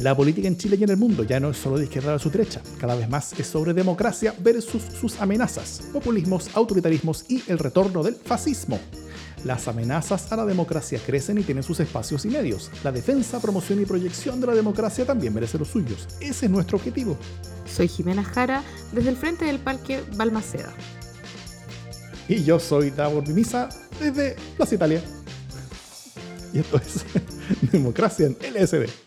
La política en Chile y en el mundo ya no es solo de izquierda a su derecha, cada vez más es sobre democracia versus sus amenazas, populismos, autoritarismos y el retorno del fascismo. Las amenazas a la democracia crecen y tienen sus espacios y medios. La defensa, promoción y proyección de la democracia también merece los suyos. Ese es nuestro objetivo. Soy Jimena Jara, desde el frente del Parque Balmaceda. Y yo soy Davor Mimisa, desde Plaza Italia. Y esto es Democracia en LSD.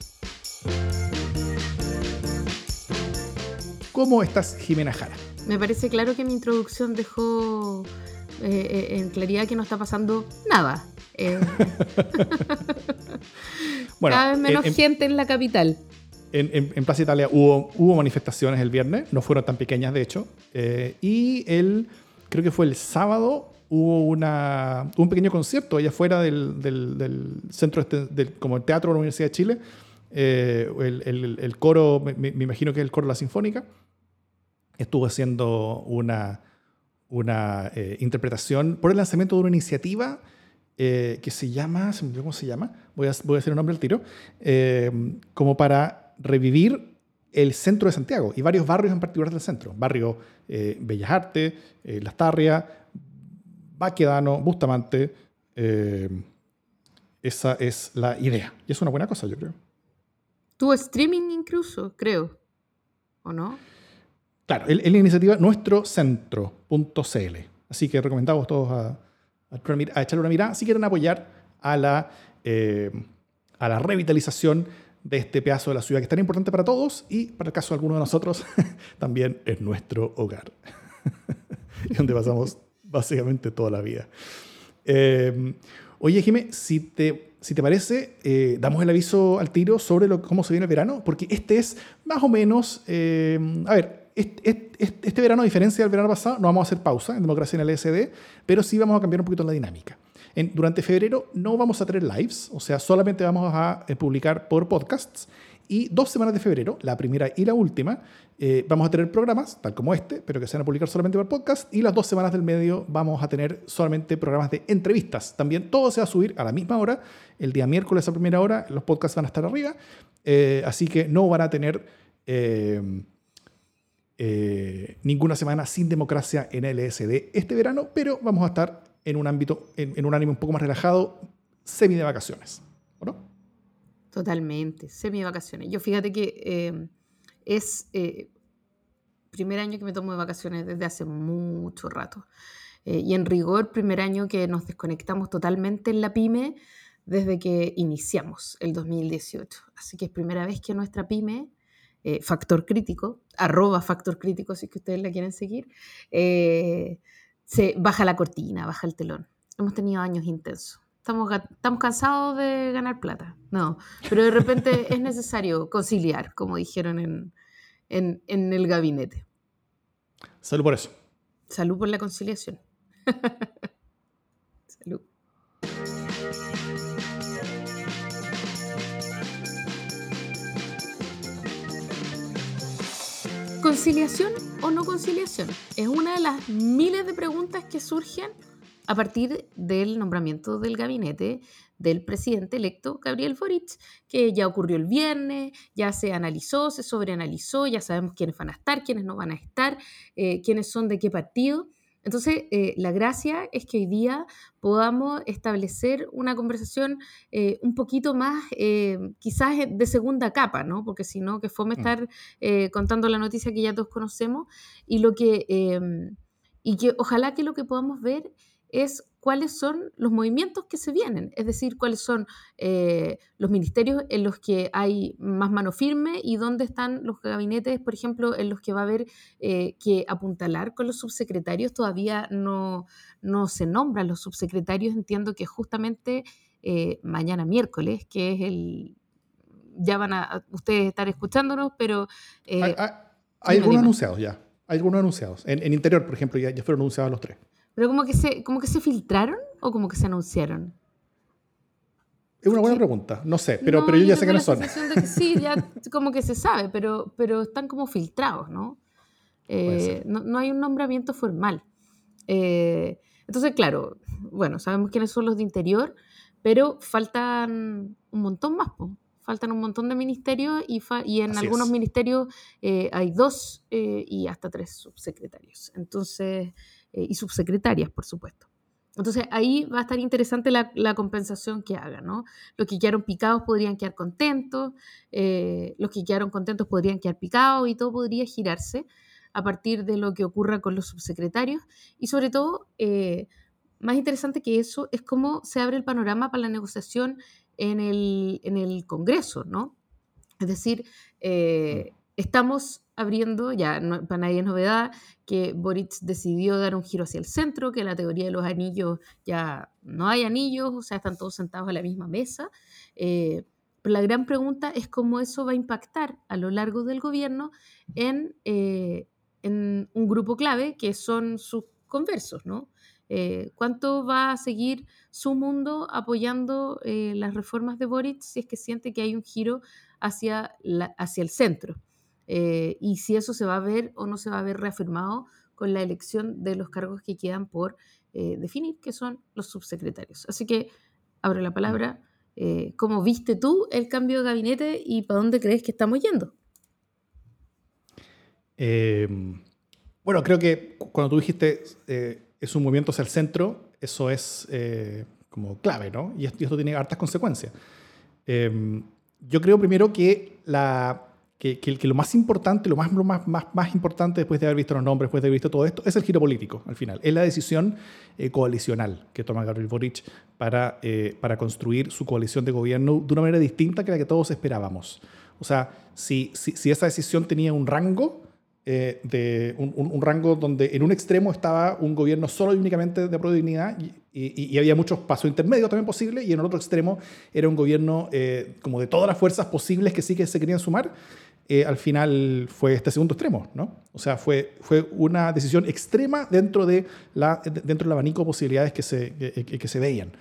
¿Cómo estás, Jimena Jara? Me parece claro que mi introducción dejó eh, eh, en claridad que no está pasando nada. Eh, cada vez menos gente en la capital. En, Plaza Italia hubo, hubo manifestaciones el viernes, no fueron tan pequeñas de hecho, y el, creo que fue el sábado, hubo una, un pequeño concierto allá afuera del, del, centro, este, del, como el Teatro de la Universidad de Chile, el, el, coro, me, imagino que es el coro de la Sinfónica, estuvo haciendo una, eh, interpretación por el lanzamiento de una iniciativa eh, que se llama, ¿cómo se llama? Voy a, voy hacer un nombre al tiro, eh, como para revivir el centro de Santiago y varios barrios en particular del centro. Barrio Bellas Artes, Las Tarrias, Baquedano, Bustamante. esa es la idea. Y es una buena cosa, yo creo. Tuvo streaming incluso, creo. ¿O no? Claro, es la iniciativa nuestrocentro.cl. Así que recomendamos todos a, echarle una mirada si quieren apoyar a la, eh, a la revitalización de este pedazo de la ciudad que es tan importante para todos y para el caso de algunos de nosotros también es nuestro hogar. y donde pasamos básicamente toda la vida. Eh, oye, Jimé, si te, si te parece, eh, damos el aviso al tiro sobre lo, cómo se viene el verano, porque este es más o menos, a ver, este, verano, a diferencia del verano pasado, no vamos a hacer pausa en Democracia en el SD, pero sí vamos a cambiar un poquito la dinámica. durante febrero no vamos a tener lives, o sea, solamente vamos a eh, publicar por podcasts. Y dos semanas de febrero, la primera y la última, eh, vamos a tener programas, tal como este, pero que se van a publicar solamente por podcast. Y las dos semanas del medio vamos a tener solamente programas de entrevistas. También todo se va a subir a la misma hora, el día miércoles a primera hora, los podcasts van a estar arriba. Eh, así que no van a tener eh, ninguna semana sin democracia en LSD este verano, pero vamos a estar en un ámbito, en, un ánimo un poco más relajado, semi de vacaciones, no? Totalmente, semi de vacaciones. Yo fíjate que eh, es eh, primer año que me tomo de vacaciones desde hace mucho rato. y en rigor, primer año que nos desconectamos totalmente en la pyme desde que iniciamos el 2018. Así que es primera vez que nuestra pyme eh, factor Crítico, arroba Factor Crítico si que ustedes la quieren seguir, eh, se baja la cortina, baja el telón. Hemos tenido años intensos. Estamos, estamos cansados de ganar plata, no, pero de repente es necesario conciliar, como dijeron en, en, en el gabinete. Salud por eso. Salud por la conciliación. Salud. ¿Conciliación o no conciliación? Es una de las miles de preguntas que surgen a partir del nombramiento del gabinete del presidente electo Gabriel Boric, que ya ocurrió el viernes, ya se analizó, se sobreanalizó, ya sabemos quiénes van a estar, quiénes no van a estar, eh, quiénes son de qué partido. Entonces, eh, la gracia es que hoy día podamos establecer una conversación eh, un poquito más, quizás de segunda capa, ¿no? Porque si no, que fome mm. estar contando la noticia que ya todos conocemos y lo que, em, y que ojalá que lo que podamos ver es cuáles son los movimientos que se vienen, es decir, cuáles son eh, los ministerios en los que hay más mano firme y dónde están los gabinetes, por ejemplo, en los que va a haber eh, que apuntalar con los subsecretarios. Todavía no, no se nombran los subsecretarios, entiendo que justamente eh, mañana miércoles, que es el... Ya van a ustedes estar escuchándonos, pero... hay, algunos anunciados ya, hay algunos anunciados. En, en Interior, por ejemplo, ya, ya fueron anunciados los tres. ¿Pero como que se, como que se filtraron o como que se anunciaron? Es una buena pregunta, no sé, pero, pero yo ya sé que no son. sí, ya como que se sabe, pero, pero están como filtrados, ¿no? Eh, no, hay un nombramiento formal. Eh, entonces, claro, bueno, sabemos quiénes son los de interior, pero faltan un montón más, faltan un montón de ministerios y, y en algunos ministerios eh, hay dos eh, y hasta tres subsecretarios. Entonces, y subsecretarias, por supuesto. Entonces ahí va a estar interesante la, compensación que hagan, ¿no? Los que quedaron picados podrían quedar contentos, los que quedaron contentos podrían quedar picados y todo podría girarse a partir de lo que ocurra con los subsecretarios y sobre todo más interesante que eso es cómo se abre el panorama para la negociación en el, en el Congreso, ¿no? Es decir, eh, estamos abriendo, ya para nadie es novedad, que Boric decidió dar un giro hacia el centro, que la teoría de los anillos ya no hay anillos, o sea, están todos sentados a la misma mesa. Eh, pero la gran pregunta es cómo eso va a impactar a lo largo del gobierno en, eh, un grupo clave que son sus conversos, ¿no? Eh, ¿Cuánto va a seguir su mundo apoyando las reformas de Boric si es que siente que hay un giro hacia el centro? Eh, y si eso se va a ver o no se va a ver reafirmado con la elección de los cargos que quedan por definir, que son los subsecretarios. Así que abro la palabra. ¿Cómo viste tú el cambio de gabinete y para dónde crees que estamos yendo? bueno, creo que cuando tú dijiste es un movimiento hacia el centro, eso es eh, como clave, ¿no? Y esto, tiene hartas consecuencias. Em, yo creo primero que, la, que, que, lo más importante, lo más, más, más, más, importante después de haber visto los nombres, después de haber visto todo esto, es el giro político, al final. Es la decisión eh, coalicional que toma Gabriel Boric para, eh, para construir su coalición de gobierno de una manera distinta que la que todos esperábamos. O sea, si, si, si esa decisión tenía un rango, eh, de un, rango donde en un extremo estaba un gobierno solo y únicamente de pro dignidad y, había muchos pasos intermedios también posibles y en el otro extremo era un gobierno eh, como de todas las fuerzas posibles que sí que se querían sumar. Eh, al final fue este segundo extremo, ¿no? O sea, fue, fue una decisión extrema dentro, de la, dentro del abanico de posibilidades que se, que, se veían.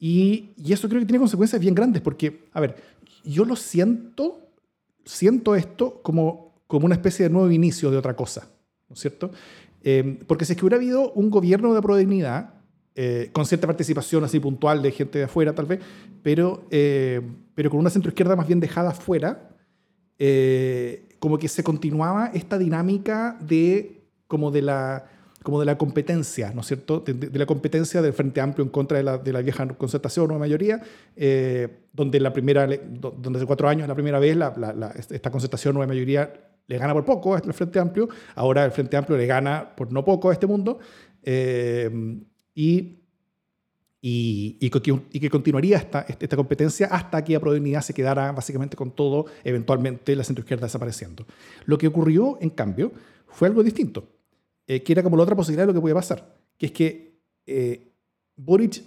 y, y eso creo que tiene consecuencias bien grandes porque, a ver, yo lo siento, siento esto como como una especie de nuevo inicio de otra cosa, ¿no es cierto? Eh, porque si es que hubiera habido un gobierno de prodignidad, eh, con cierta participación así puntual de gente de afuera tal vez, pero, eh, pero con una centroizquierda más bien dejada afuera, como que se continuaba esta dinámica de, como de la, como de la competencia, ¿no es cierto? De, la competencia del Frente Amplio en contra de la, de la vieja concertación o mayoría, donde la primera, donde hace cuatro años la primera vez la, esta concertación o mayoría le gana por poco al Frente Amplio, ahora el Frente Amplio le gana por no poco a este mundo, eh, y, y, y, que continuaría esta, esta competencia hasta que la Prodignidad se quedara básicamente con todo, eventualmente la centroizquierda desapareciendo. Lo que ocurrió, en cambio, fue algo distinto, eh, que era como la otra posibilidad de lo que podía pasar, que es que eh, Boric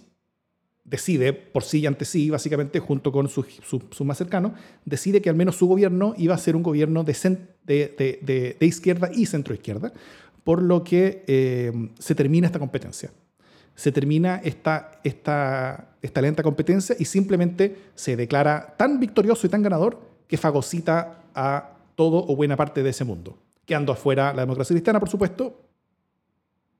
decide, por sí y ante sí, básicamente junto con sus su, más cercanos, decide que al menos su gobierno iba a ser un gobierno de, de, de, izquierda y centroizquierda, por lo que eh, se termina esta competencia. Se termina esta, esta, esta lenta competencia y simplemente se declara tan victorioso y tan ganador que fagocita a todo o buena parte de ese mundo. Quedando afuera la democracia cristiana, por supuesto,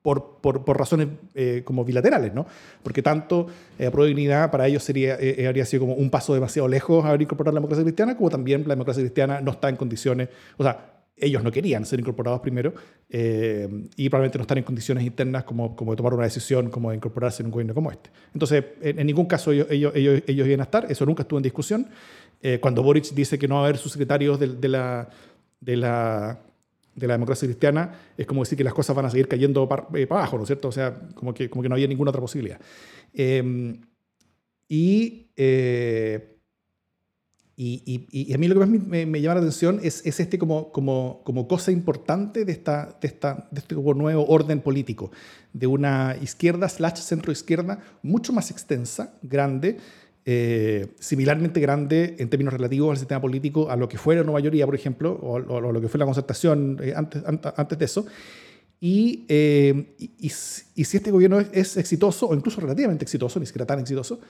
por, por, razones eh, como bilaterales, ¿no? Porque tanto eh, pro dignidad para ellos sería, eh, eh, habría sido como un paso demasiado lejos haber incorporado la democracia cristiana, como también la democracia cristiana no está en condiciones, o sea, ellos no querían ser incorporados primero y probablemente no están en condiciones internas como, como de tomar una decisión, como de incorporarse en un gobierno como este. Entonces, en, ningún caso ellos, ellos, ellos, ellos, iban a estar, eso nunca estuvo en discusión. cuando Boric dice que no va a haber sus secretarios de la, de la de la democracia cristiana, es como decir que las cosas van a seguir cayendo para, eh, abajo, ¿no es cierto? O sea, como que, como que no había ninguna otra posibilidad. Em, eh, y, y, a mí lo que más me, me llama la atención es, es, este como, como, como cosa importante de, esta, de, esta, de este nuevo orden político, de una izquierda slash centro izquierda mucho más extensa, grande, eh, similarmente grande en términos relativos al sistema político a lo que fue la mayoría, por ejemplo, o, o, lo que fue la concertación eh, antes, antes de eso. Y, eh, y, si este gobierno es, exitoso, o incluso relativamente exitoso, ni siquiera tan exitoso,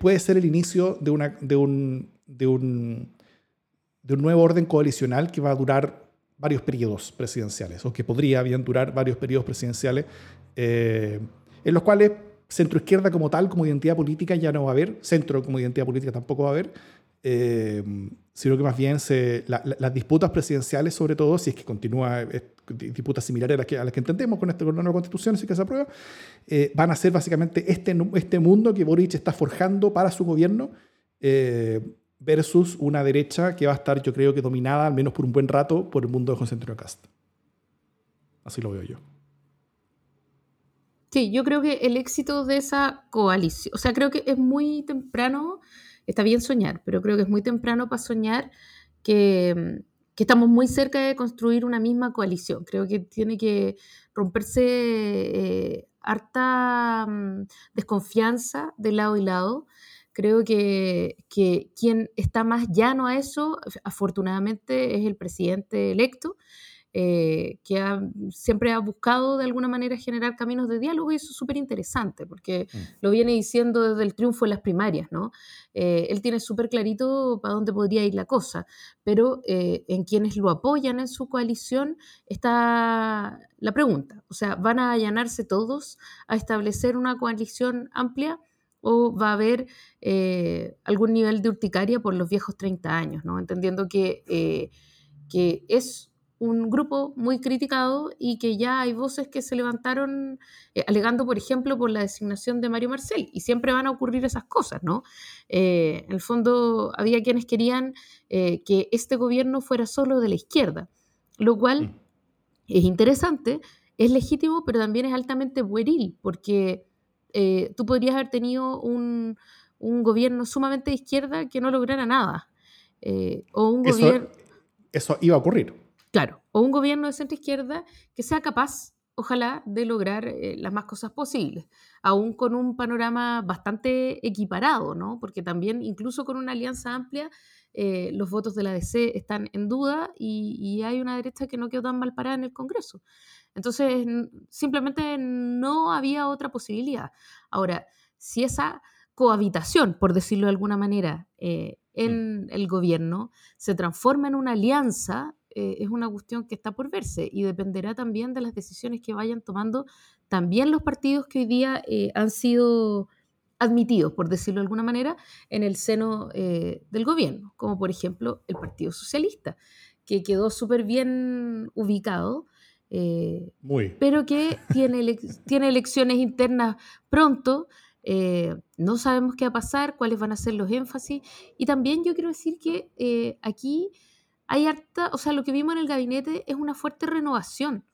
puede ser el inicio de, una, de, un, de, un, de un nuevo orden coalicional que va a durar varios periodos presidenciales, o que podría bien durar varios periodos presidenciales, en los cuales centro izquierda como tal, como identidad política, ya no va a haber, centro como identidad política tampoco va a haber, eh, sino que más bien se, las disputas presidenciales, sobre todo, si es que continúa eh, disputas similares a las que, a las que entendemos con, este, con la nueva constitución, si que se aprueba, eh, van a ser básicamente este, este mundo que Boric está forjando para su gobierno versus una derecha que va a estar, yo creo que dominada, al menos por un buen rato, por el mundo de José Antonio Cast. Así lo veo yo. Sí, yo creo que el éxito de esa coalición, o sea, creo que es muy temprano está bien soñar, pero creo que es muy temprano para soñar que, estamos muy cerca de construir una misma coalición. Creo que tiene que romperse eh, harta mm, desconfianza de lado y lado. Creo que, que, quien está más llano a eso, afortunadamente, es el presidente electo. Eh, que siempre ha buscado de alguna manera generar caminos de diálogo y eso es súper interesante porque mm. lo viene diciendo desde el triunfo de las primarias, ¿no? Eh, él tiene súper clarito para dónde podría ir la cosa, pero eh, en quienes lo apoyan en su coalición está la pregunta, o sea, ¿van a allanarse todos a establecer una coalición amplia? o va a haber algún nivel de urticaria por los viejos 30 años, ¿no? entendiendo que, que es un grupo muy criticado y que ya hay voces que se levantaron eh, alegando, por ejemplo, por la designación de Mario Marcel. Y siempre van a ocurrir esas cosas, ¿no? Eh, en el fondo, había quienes querían eh, que este gobierno fuera solo de la izquierda, lo cual es interesante, es legítimo, pero también es altamente pueril, porque tú podrías haber tenido un, gobierno sumamente de izquierda que no lograra nada. o un gobierno... Eso iba a ocurrir. Claro, o un gobierno de centro izquierda que sea capaz, ojalá, de lograr eh, las más cosas posibles, aún con un panorama bastante equiparado, ¿no? Porque también, incluso con una alianza amplia, eh, los votos de la DC están en duda y, hay una derecha que no quedó tan mal parada en el Congreso. Entonces, simplemente no había otra posibilidad. Ahora, si esa cohabitación, por decirlo de alguna manera, eh, en el gobierno se transforma en una alianza eh, es una cuestión que está por verse y dependerá también de las decisiones que vayan tomando también los partidos que hoy día eh, han sido admitidos, por decirlo de alguna manera, en el seno eh, del gobierno, como por ejemplo el Partido Socialista, que quedó súper bien ubicado, pero que tiene, tiene elecciones internas pronto. no sabemos qué va a pasar, cuáles van a ser los énfasis. Y también yo quiero decir que aquí hay harta, o sea, lo que vimos en el gabinete es una fuerte renovación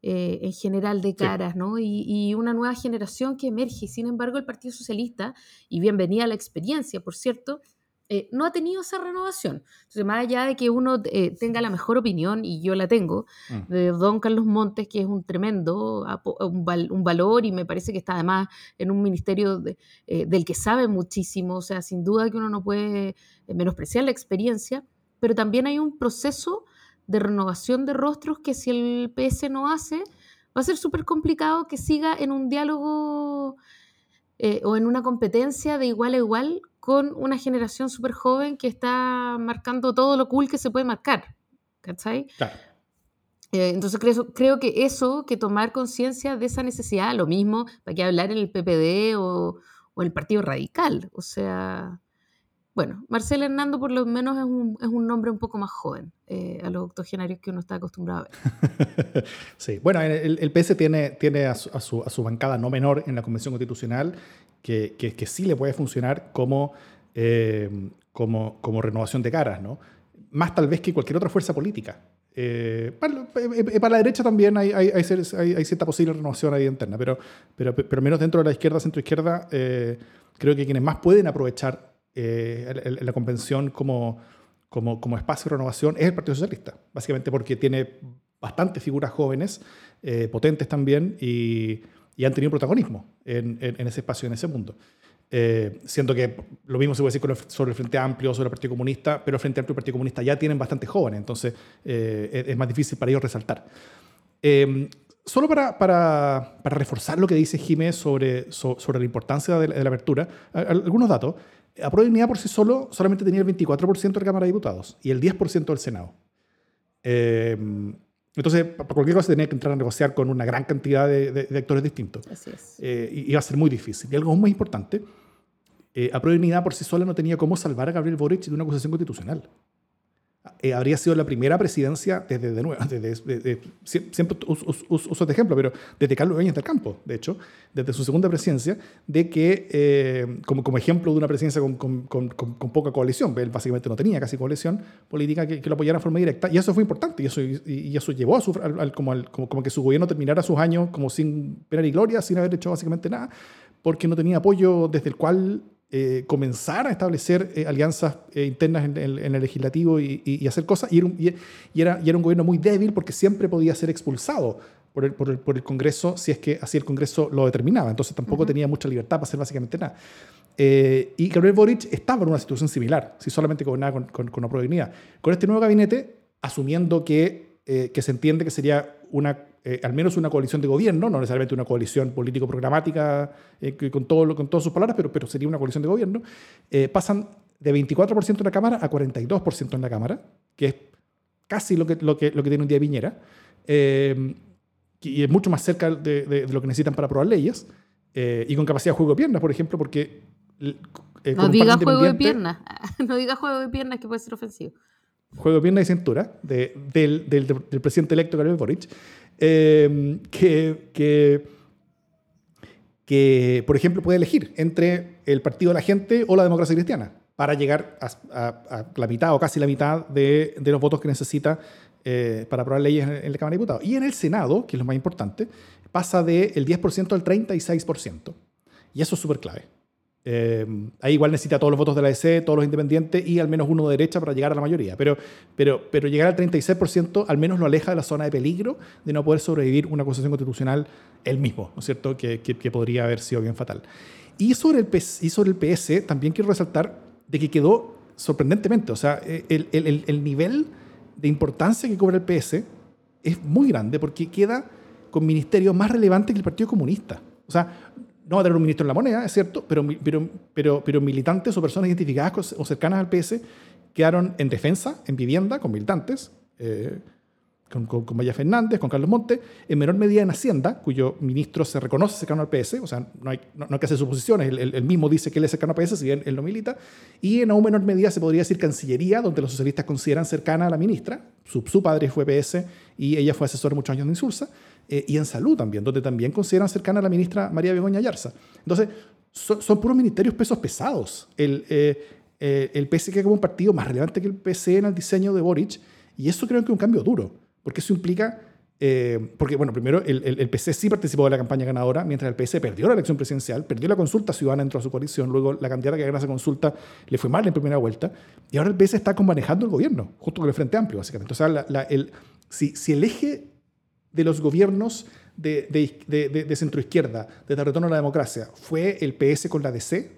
eh, en general de caras, ¿no? Y, una nueva generación que emerge. Sin embargo, el Partido Socialista, y bienvenida a la experiencia, por cierto, eh, no ha tenido esa renovación. Entonces, más allá de que uno eh, tenga la mejor opinión, y yo la tengo, mm. de don Carlos Montes, que es un tremendo un, un, valor y me parece que está además en un ministerio del que sabe muchísimo, o sea, sin duda que uno no puede menospreciar la experiencia, pero también hay un proceso de renovación de rostros que si el PS no hace, va a ser súper complicado que siga en un diálogo eh, o en una competencia de igual a igual con una generación súper joven que está marcando todo lo cool que se puede marcar. ¿Cachai? Eh, entonces creo, creo que eso, que tomar conciencia de esa necesidad, lo mismo, para que hablar en el PPD o, o el Partido Radical. O sea, bueno, Marcelo Hernando por lo menos es un, es un nombre un poco más joven eh, a los octogenarios que uno está acostumbrado a ver. sí, bueno, el, el PS tiene, tiene a, su, a, su, bancada no menor en la Convención Constitucional que, que, que sí le puede funcionar como, eh, como, como renovación de caras, ¿no? Más tal vez que cualquier otra fuerza política. Eh, para, para, la derecha también hay, hay, hay, hay, cierta posible renovación ahí interna, pero, pero, pero menos dentro de la izquierda, centro-izquierda, creo que quienes más pueden aprovechar eh, la convención como, como, como, espacio de renovación es el Partido Socialista, básicamente porque tiene bastantes figuras jóvenes, eh, potentes también, y, y, han tenido protagonismo en, en, ese espacio, en ese mundo. Eh, siendo que lo mismo se puede decir sobre el Frente Amplio, sobre el Partido Comunista, pero el Frente Amplio y el Partido Comunista ya tienen bastante jóvenes, entonces es, más difícil para ellos resaltar. solo para, para, para, reforzar lo que dice Jiménez sobre, sobre la importancia de la, de la apertura, algunos datos. A Dignidad por sí solo solamente tenía el 24% de la Cámara de Diputados y el 10% del Senado. Em, Entonces, para cualquier cosa tenía que entrar a negociar con una gran cantidad de, actores distintos. Así es. Eh, y iba a ser muy difícil. Y algo muy importante, eh, a Unidad por sí sola no tenía cómo salvar a Gabriel Boric de una acusación constitucional. Eh, habría sido la primera presidencia desde, de nuevo, desde, siempre uso, este ejemplo, pero desde Carlos Beñas del Campo, de hecho, desde su segunda presidencia, de que, eh, como, como ejemplo de una presidencia con, con, con, con, poca coalición, él básicamente no tenía casi coalición política que, que, lo apoyara de forma directa, y eso fue importante, y eso, y, eso llevó a su, al, como, como, como, que su gobierno terminara sus años como sin pena ni gloria, sin haber hecho básicamente nada, porque no tenía apoyo desde el cual eh, comenzar a establecer eh, alianzas eh, internas en, el legislativo y, hacer cosas. Y era, y, era, un gobierno muy débil porque siempre podía ser expulsado por el, por el, por el Congreso si es que así el Congreso lo determinaba. Entonces tampoco tenía mucha libertad para hacer básicamente nada. y Gabriel Boric estaba en una situación similar, si solamente gobernaba con, con, con una Con este nuevo gabinete, asumiendo que, que se entiende que sería una eh, al menos una coalición de gobierno, no necesariamente una coalición político-programática eh, con, todo, con todas sus palabras, pero, pero sería una coalición de gobierno, eh, pasan de 24% en la Cámara a 42% en la Cámara, que es casi lo que, lo que, lo que tiene un día Piñera, y es mucho más cerca de, de, lo que necesitan para aprobar leyes, y con capacidad de juego de piernas, por ejemplo, porque... no diga juego de piernas, no diga juego de piernas que puede ser ofensivo juego de pierna y cintura de, del, del, presidente electo Gabriel Boric, Em, que, que, que, por ejemplo, puede elegir entre el Partido de la Gente o la democracia cristiana para llegar a, la mitad o casi la mitad de, de los votos que necesita eh, para aprobar leyes en, la Cámara de Diputados. Y en el Senado, que es lo más importante, pasa del 10% al 36%. Y eso es súper clave. Eh, ahí igual necesita todos los votos de la DC, todos los independientes y al menos uno de derecha para llegar a la mayoría. Pero, pero, pero llegar al 36% al menos lo aleja de la zona de peligro de no poder sobrevivir una acusación constitucional él mismo, ¿no es cierto? Que, que, podría haber sido bien fatal. Y sobre, el PS, y sobre el PS también quiero resaltar de que quedó sorprendentemente, o sea, el, el, el nivel de importancia que cobra el PS es muy grande porque queda con ministerios más relevantes que el Partido Comunista. O sea, no va a tener un ministro en la moneda, es cierto, pero, pero, pero, pero militantes o personas identificadas o cercanas al PS quedaron en defensa, en vivienda, con militantes, eh, con, con, Maya Fernández, con Carlos Monte, en menor medida en Hacienda, cuyo ministro se reconoce cercano al PS, o sea, no hay, no, hay que hacer suposiciones, él, mismo dice que él es cercano al PS, si bien él no milita, y en aún menor medida se podría decir Cancillería, donde los socialistas consideran cercana a la ministra, su, su padre fue PS y ella fue asesora muchos años de Insulsa, eh, y en salud también, donde también consideran cercana a la ministra María Begoña Yarza. Entonces, son, puros ministerios pesos pesados. El, eh, eh, el PS que como un partido más relevante que el PC en el diseño de Boric, y eso creo que es un cambio duro, porque eso implica porque, bueno, primero el, el, PC sí participó de la campaña ganadora, mientras el PC perdió la elección presidencial, perdió la consulta ciudadana dentro de su coalición, luego la candidata que ganó esa consulta le fue mal en primera vuelta, y ahora el PC está manejando el gobierno, justo con el Frente Amplio, básicamente. O sea, la, el, si, si el eje de los gobiernos de, de, de, de centroizquierda, desde el retorno a la democracia, fue el PS con la DC.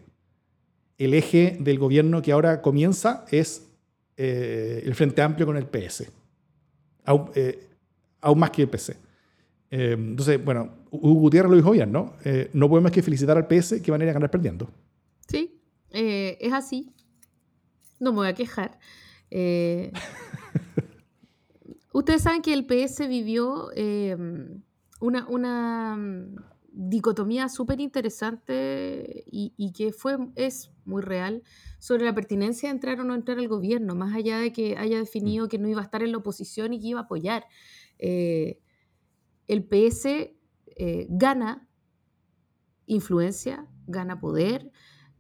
El eje del gobierno que ahora comienza es eh, el Frente Amplio con el PS. Aún, eh, más que el PC. Eh, entonces, bueno, Hugo Gutiérrez lo dijo bien, ¿no? no podemos que felicitar al PS que van a ir a ganar perdiendo. Sí, es así. No me voy a quejar. Ustedes saben que el PS vivió em, una, una, mm, dicotomía súper interesante y, que fue, es muy real sobre la pertinencia de entrar o no entrar al gobierno, más allá de que haya definido que no iba a estar en la oposición y que iba a apoyar. Eh, el PS eh, gana influencia, gana poder,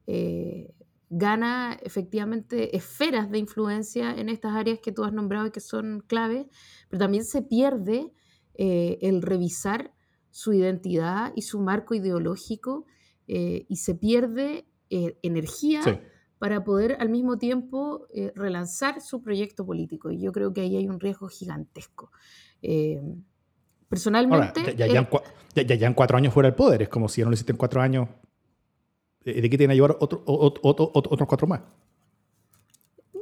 eh, gana efectivamente esferas de influencia en estas áreas que tú has nombrado y que son claves, pero también se pierde eh, el revisar su identidad y su marco ideológico eh, y se pierde eh, energía para poder al mismo tiempo relanzar su proyecto político. Y yo creo que ahí hay un riesgo gigantesco. personalmente... ya, ya, ya, cuatro años fuera del poder, es como si no lo hiciste en cuatro años ¿De qué tiene que llevar otro, otros cuatro más?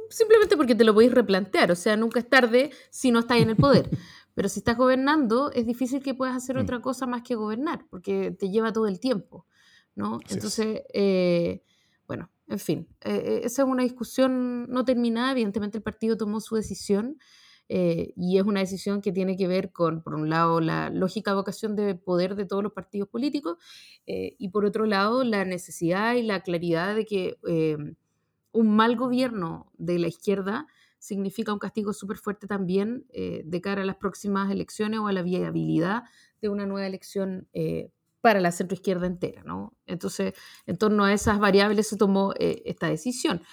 Simplemente porque te lo podéis replantear, o sea, nunca es tarde si no estás en el poder. Pero si estás gobernando, es difícil que puedas hacer mm. otra cosa más que gobernar, porque te lleva todo el tiempo, ¿no? Entonces, eh, bueno, en fin, eh, eh, esa es una discusión no terminada. Evidentemente el partido tomó su decisión eh, y es una decisión que tiene que ver con, por un lado, la lógica vocación de poder de todos los partidos políticos eh, y por otro lado, la necesidad y la claridad de que un mal gobierno de la izquierda significa un castigo súper fuerte también de cara a las próximas elecciones o a la viabilidad de una nueva elección para la centroizquierda entera. ¿no? Entonces, en torno a esas variables se tomó esta decisión.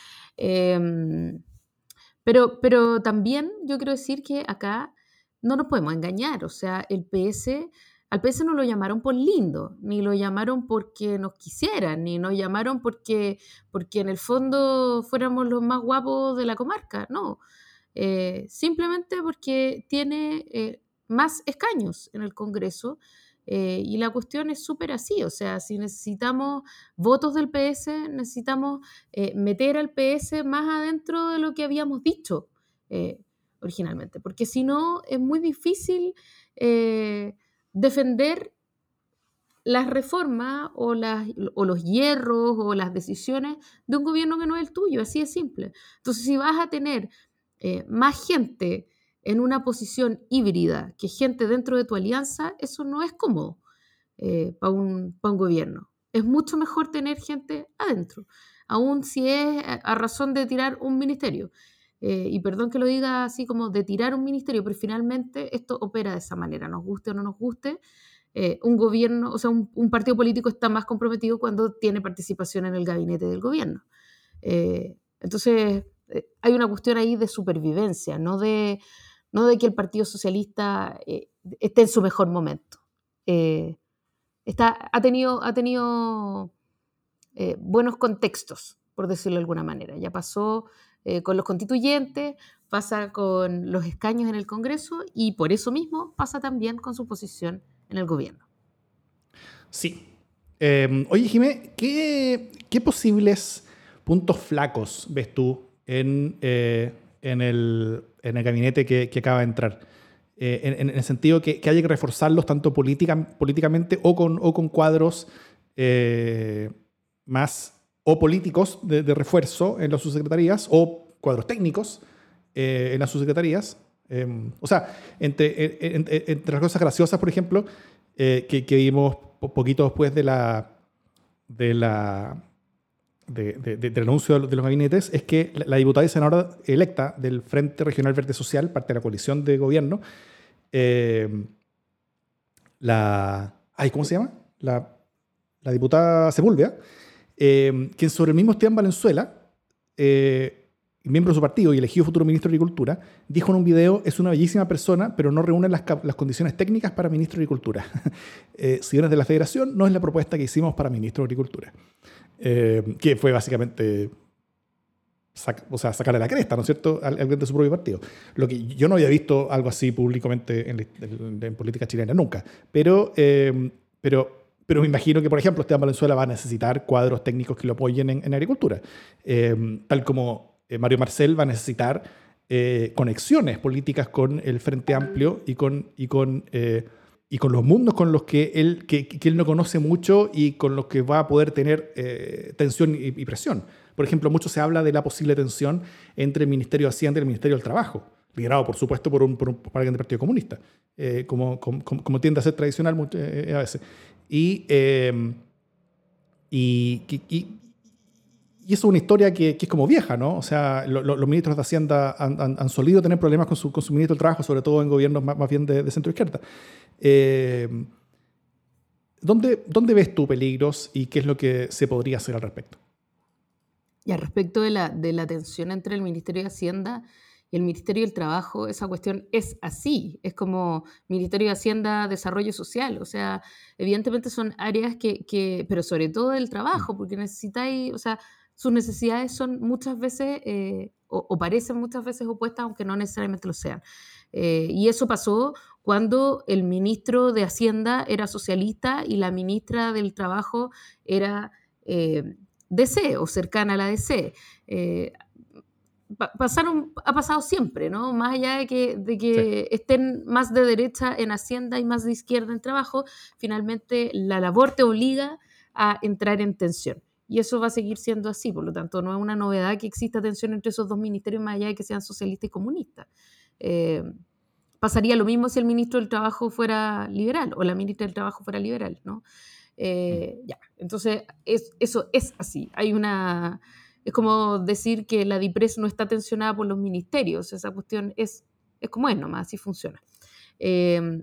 Pero, pero también yo quiero decir que acá no nos podemos engañar, o sea, el PS, al PS no lo llamaron por lindo, ni lo llamaron porque nos quisieran, ni nos llamaron porque, porque en el fondo fuéramos los más guapos de la comarca, no, eh, simplemente porque tiene eh, más escaños en el Congreso eh, y la cuestión es súper así, o sea, si necesitamos votos del PS, necesitamos eh, meter al PS más adentro de lo que habíamos dicho eh, originalmente, porque si no es muy difícil defender las reformas o, las, o los hierros o las decisiones de un gobierno que no es el tuyo, así de simple. Entonces, si vas a tener más gente en una posición híbrida que gente dentro de tu alianza, eso no es cómodo eh, para un, gobierno. Es mucho mejor tener gente adentro, aun si es a razón de tirar un ministerio. Eh, y perdón que lo diga así como de tirar un ministerio, pero finalmente esto opera de esa manera, nos guste o no nos guste. Eh, un gobierno, o sea, un, partido político está más comprometido cuando tiene participación en el gabinete del gobierno. entonces, hay una cuestión ahí de supervivencia, no de, no de que el Partido Socialista eh, esté en su mejor momento. Eh, está, ha tenido, eh, buenos contextos, por decirlo de alguna manera. Ya pasó con los constituyentes, pasa con los escaños en el Congreso y por eso mismo pasa también con su posición en el gobierno. Sí. Em, oye, Jimé, ¿qué, ¿qué, posibles puntos flacos ves tú en, en el en el gabinete que, acaba de entrar. Eh, en, el sentido que, que, haya que reforzarlos tanto políticamente o con, o con cuadros eh, más o políticos de, refuerzo en las subsecretarías o cuadros técnicos eh, en las subsecretarías. Em, o sea, entre, entre, las cosas graciosas, por ejemplo, que, que, vimos poquito después de la, de la de, del anuncio de los gabinetes es que la, diputada y senadora electa del Frente Regional Verde Social, parte de la coalición de gobierno, eh, la... Ay, ¿Cómo se llama? La, la diputada Sepúlveda, eh, quien sobre el mismo Esteban Valenzuela, eh, miembro de su partido y elegido futuro ministro de Agricultura, dijo en un video, es una bellísima persona, pero no reúne las, las condiciones técnicas para ministro de Agricultura. si vienes de la federación, no es la propuesta que hicimos para ministro de Agricultura. Eh, que fue básicamente o sea, sacarle la cresta, ¿no es cierto?, al, al, de su propio partido. Lo que yo no había visto algo así públicamente en, política chilena nunca. Pero, eh, pero, pero me imagino que, por ejemplo, Esteban Valenzuela va a necesitar cuadros técnicos que lo apoyen en, agricultura. Eh, tal como Mario Marcel va a necesitar conexiones políticas con el Frente Amplio y con, y con y con los mundos con los que él, que, él no conoce mucho y con los que va a poder tener eh, tensión y, presión. Por ejemplo, mucho se habla de la posible tensión entre el Ministerio de Hacienda y el Ministerio del Trabajo, liderado, por supuesto, por, un, por, un, alguien del Partido Comunista, eh, como, como, como, tiende a ser tradicional eh, a veces. Y, y, y, y eso es una historia que, que, es como vieja, ¿no? O sea, los ministros de Hacienda han, han, solido tener problemas con su, con su, ministro del Trabajo, sobre todo en gobiernos más, más bien de, de centro-izquierda. Eh, ¿dónde, ¿Dónde ves tú peligros y qué es lo que se podría hacer al respecto? Y al respecto de la, de la tensión entre el Ministerio de Hacienda y el Ministerio del Trabajo, esa cuestión es así, es como Ministerio de Hacienda, Desarrollo Social, o sea, evidentemente son áreas que, que pero sobre todo el trabajo, porque necesitáis, o sea, sus necesidades son muchas veces, eh, o, parecen muchas veces opuestas, aunque no necesariamente lo sean. Eh, y eso pasó cuando el ministro de Hacienda era socialista y la ministra del Trabajo era eh, DC o cercana a la DC. pasaron, ha pasado siempre, ¿no? Más allá de que, de que estén más de derecha en Hacienda y más de izquierda en trabajo, finalmente la labor te obliga a entrar en tensión. Y eso va a seguir siendo así, por lo tanto, no es una novedad que exista tensión entre esos dos ministerios, más allá de que sean socialistas y comunistas. Eh, pasaría lo mismo si el ministro del Trabajo fuera liberal o la ministra del Trabajo fuera liberal, ¿no? Eh, ya, entonces eso es así. Hay una, es como decir que la DIPRES no está tensionada por los ministerios. Esa cuestión es, es como es nomás, así funciona. Eh,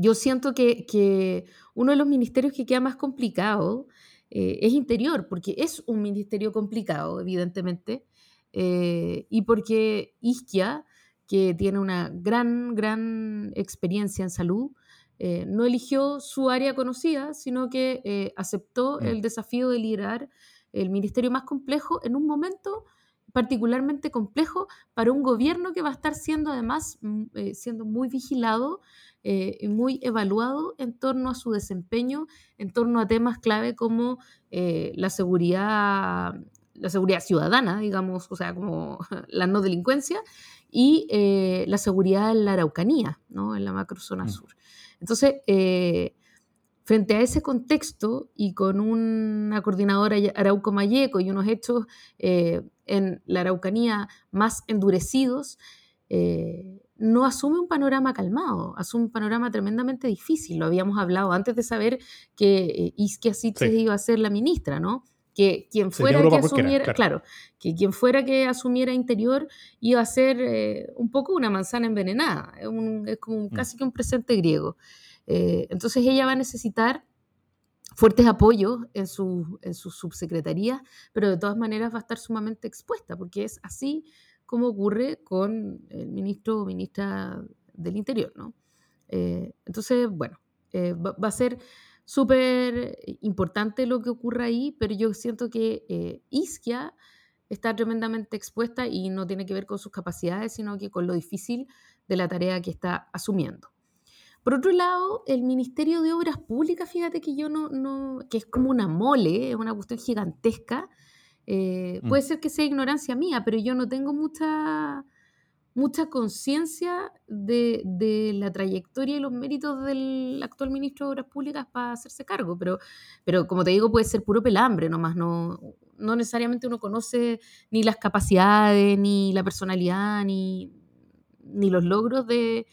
yo siento que, uno de los ministerios que queda más complicado eh, es Interior, porque es un ministerio complicado, evidentemente, y porque Isquia que tiene una gran, gran experiencia en salud, eh, no eligió su área conocida, sino que eh, aceptó mm. el desafío de liderar el ministerio más complejo en un momento particularmente complejo para un gobierno que va a estar siendo además mm, eh, siendo muy vigilado y muy evaluado en torno a su desempeño, en torno a temas clave como la seguridad la seguridad ciudadana, digamos, o sea, como la no delincuencia, y eh, la seguridad en la Araucanía, ¿no? en la macrozona mm. sur. Entonces, eh, frente a ese contexto y con una coordinadora Arauco Mayeco y unos hechos eh, en la Araucanía más endurecidos, no asume un panorama calmado, asume un panorama tremendamente difícil. Lo habíamos hablado antes de saber que Isquia Siches iba a ser la ministra, ¿no? que quien fuera que asumiera, claro. que quien fuera que asumiera interior iba a ser eh, un poco una manzana envenenada, es, como mm. casi que un presente griego. Eh, entonces ella va a necesitar fuertes apoyos en su, en su subsecretaría, pero de todas maneras va a estar sumamente expuesta, porque es así como ocurre con el ministro o ministra del Interior, ¿no? Eh, entonces, bueno, va a ser súper importante lo que ocurra ahí, pero yo siento que eh, Isquia está tremendamente expuesta y no tiene que ver con sus capacidades, sino que con lo difícil de la tarea que está asumiendo. Por otro lado, el Ministerio de Obras Públicas, fíjate que yo no, no que es como una mole, es una cuestión gigantesca. Eh, mm. Puede ser que sea ignorancia mía, pero yo no tengo mucha mucha conciencia de, la trayectoria y los méritos del actual ministro de Obras Públicas para hacerse cargo, pero, pero como te digo, puede ser puro pelambre nomás, no, no necesariamente uno conoce ni las capacidades, ni la personalidad, ni, ni los logros de,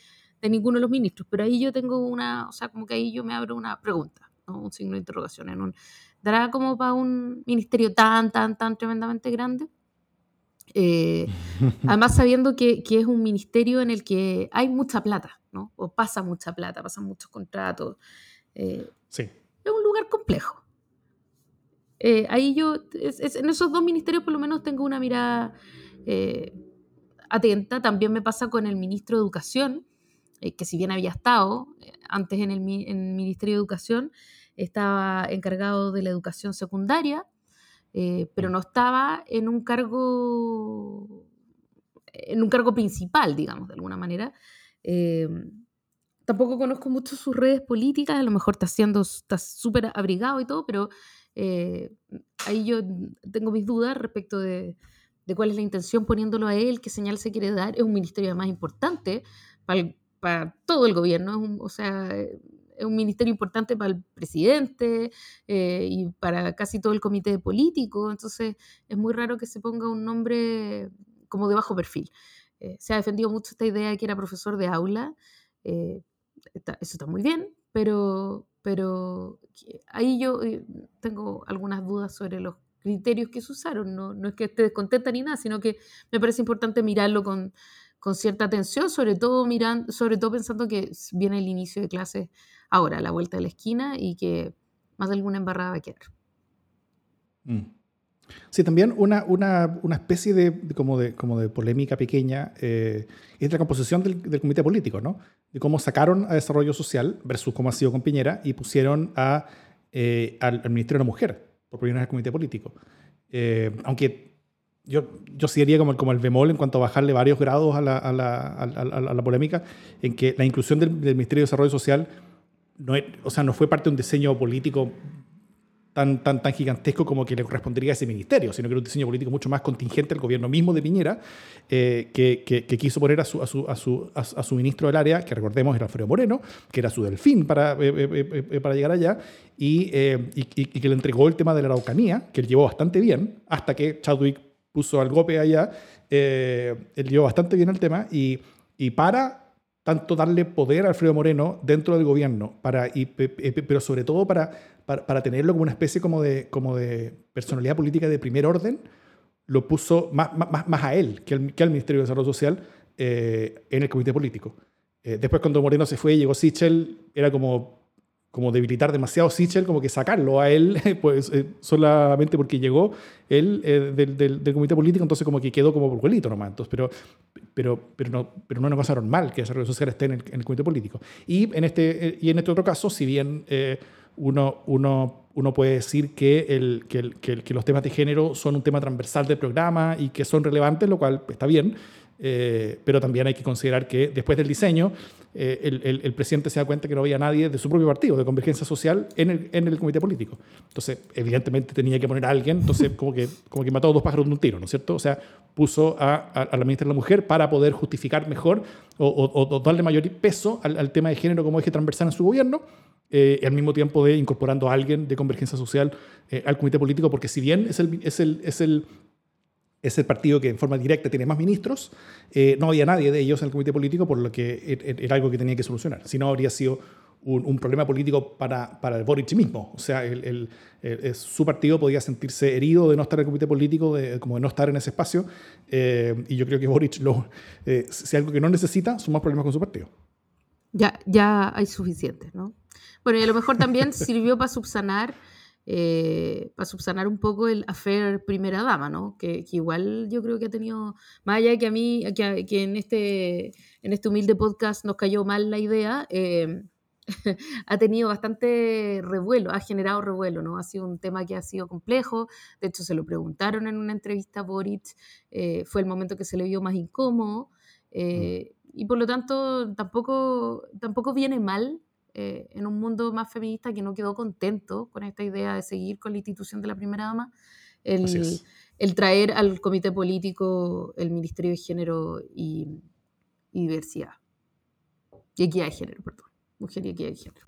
ninguno de los ministros, pero ahí yo tengo una, o sea, como que ahí yo me abro una pregunta, un signo de interrogación, en un, ¿dará como para un ministerio tan, tan, tan tremendamente grande? Eh, además, sabiendo que, es un ministerio en el que hay mucha plata, ¿no? O pasa mucha plata, pasan muchos contratos. Eh, sí. Es un lugar complejo. Eh, ahí yo, en esos dos ministerios por lo menos tengo una mirada atenta. También me pasa con el ministro de Educación, que si bien había estado antes en el, en el Ministerio de Educación, estaba encargado de la educación secundaria eh, pero no estaba en un cargo en un cargo principal, digamos, de alguna manera. Eh, tampoco conozco mucho sus redes políticas, a lo mejor está siendo, está súper abrigado y todo, pero eh, ahí yo tengo mis dudas respecto de, de, cuál es la intención poniéndolo a él, qué señal se quiere dar. Es un ministerio más importante para, para todo el gobierno, o sea, es un ministerio importante para el presidente eh, y para casi todo el comité político, entonces es muy raro que se ponga un nombre como de bajo perfil. Eh, se ha defendido mucho esta idea de que era profesor de aula, eh, eso está muy bien, pero, pero ahí yo tengo algunas dudas sobre los criterios que se usaron, no, no es que esté descontenta ni nada, sino que me parece importante mirarlo con, con cierta atención, sobre todo, mirando, sobre todo pensando que viene el inicio de clases ahora, a la vuelta de la esquina, y que más de alguna embarrada va a quedar. Mm. Sí, también una, una, una especie de, como de, como de polémica pequeña eh, es la composición del, del, comité político, ¿no? De cómo sacaron a Desarrollo Social versus cómo ha sido con Piñera y pusieron a, eh, al, Ministerio de la Mujer por primera vez el comité político. Eh, aunque yo, yo sí diría como, como el bemol en cuanto a bajarle varios grados a la, a la, a la, polémica, en que la inclusión del, del Ministerio de Desarrollo Social no, o sea, no fue parte de un diseño político tan, tan, tan gigantesco como que le correspondería a ese ministerio, sino que era un diseño político mucho más contingente al gobierno mismo de Piñera, eh, que, que, quiso poner a su, a, su, a, su, a, su, ministro del área, que recordemos era Alfredo Moreno, que era su delfín para, eh, eh, para llegar allá, y, y, que le entregó el tema de la Araucanía, que él llevó bastante bien, hasta que Chadwick puso al golpe allá, él llevó bastante bien el tema, y y para tanto darle poder a Alfredo Moreno dentro del gobierno, para, y, pero sobre todo para, para, tenerlo como una especie como de, como de personalidad política de primer orden, lo puso más, más, más a él que al, que al Ministerio de Desarrollo Social eh, en el comité político. Eh, después cuando Moreno se fue y llegó Sichel, era como, como debilitar demasiado Sichel, como que sacarlo a él, pues eh, solamente porque llegó él del, del, comité político, entonces como que quedó como burguelito nomás. Entonces, pero, pero, pero, no, pero no es una cosa normal que Desarrollo Social esté en el, en el comité político. Y en este, y en este otro caso, si bien uno, uno, uno puede decir que, el, que, el, que, los temas de género son un tema transversal del programa y que son relevantes, lo cual está bien, eh, pero también hay que considerar que después del diseño, eh, el, el, presidente se da cuenta que no había nadie de su propio partido, de Convergencia Social, en el, en el comité político. Entonces, evidentemente tenía que poner a alguien, entonces como que, como que mató a dos pájaros de un tiro, ¿no es cierto? O sea, puso a, a, la ministra de la Mujer para poder justificar mejor o, o, darle mayor peso al, al, tema de género como eje transversal en su gobierno. Eh, y al mismo tiempo de incorporando a alguien de convergencia social al comité político, porque si bien es el, es el, es el es el partido que en forma directa tiene más ministros, eh, no había nadie de ellos en el comité político, por lo que e, e, era algo que tenía que solucionar. Si no, habría sido un, problema político para, para, el Boric mismo. O sea, el, su partido podía sentirse herido de no estar en el comité político, de, como de no estar en ese espacio. Eh, y yo creo que Boric, lo, eh, si algo que no necesita, son más problemas con su partido. Ya, ya hay suficientes, ¿no? Bueno, y a lo mejor también sirvió para subsanar eh, para subsanar un poco el affair primera dama, ¿no? Que, igual yo creo que ha tenido, más allá de que a mí, que, que en, este, en este humilde podcast nos cayó mal la idea, eh, ha tenido bastante revuelo, ha generado revuelo, ¿no? Ha sido un tema que ha sido complejo, de hecho se lo preguntaron en una entrevista a Boric, eh, fue el momento que se le vio más incómodo, mm. y por lo tanto tampoco, tampoco viene mal eh, en un mundo más feminista que no quedó contento con esta idea de seguir con la institución de la primera dama, el, el traer al comité político el Ministerio de Género y, Diversidad. Y equidad de género, perdón. Mujer y equidad de género.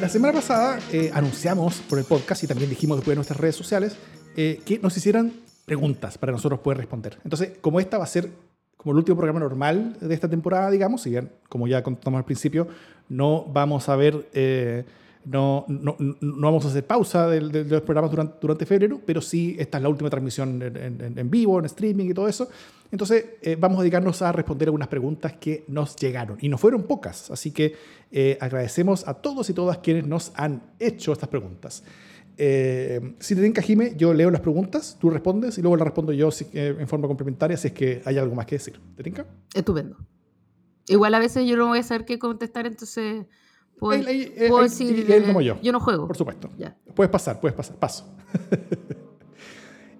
La semana pasada eh, anunciamos por el podcast y también dijimos después en nuestras redes sociales eh, que nos hicieran preguntas para nosotros poder responder. Entonces, como esta va a ser como el último programa normal de esta temporada, digamos, si bien, como ya contamos al principio, no vamos a ver, eh, no, no, no, vamos a hacer pausa de, los programas durante, durante, febrero, pero sí esta es la última transmisión en, en, vivo, en streaming y todo eso. Entonces, eh, vamos a dedicarnos a responder algunas preguntas que nos llegaron. Y no fueron pocas, así que eh, agradecemos a todos y todas quienes nos han hecho estas preguntas. Eh, si te tinca, Jime, yo leo las preguntas, tú respondes y luego las respondo yo en forma complementaria si es que hay algo más que decir. ¿Te tinca? Estupendo. Igual a veces yo no voy a saber qué contestar, entonces puedo, decir, como yo. yo no juego. Por supuesto. Ya. Puedes pasar, puedes pasar. Paso.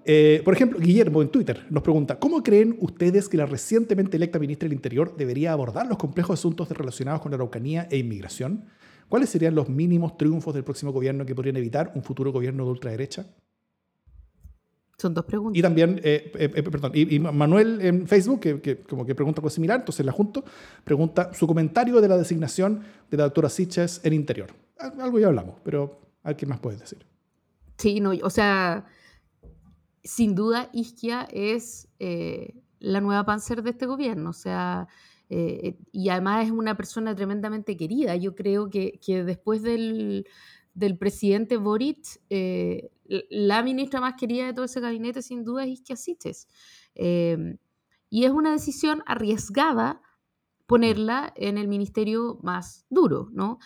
Eh, por ejemplo, Guillermo en Twitter nos pregunta, ¿cómo creen ustedes que la recientemente electa ministra del Interior debería abordar los complejos asuntos relacionados con la Araucanía e inmigración? ¿Cuáles serían los mínimos triunfos del próximo gobierno que podrían evitar un futuro gobierno de ultraderecha? Son dos preguntas. Y también, eh, eh, eh, perdón, y, Manuel en Facebook, que, como que pregunta algo similar, entonces la junto, pregunta su comentario de la designación de la doctora Siches en Interior. Algo ya hablamos, pero a ver qué más puedes decir. Sí, no, o sea, sin duda Isquia es la nueva Panzer de este gobierno, o sea, eh, y además es una persona tremendamente querida. Yo creo que, que después del, del, presidente Boric, eh, la ministra más querida de todo ese gabinete sin duda es Isquia Siches. Eh, y es una decisión arriesgada ponerla en el ministerio más duro, ¿no?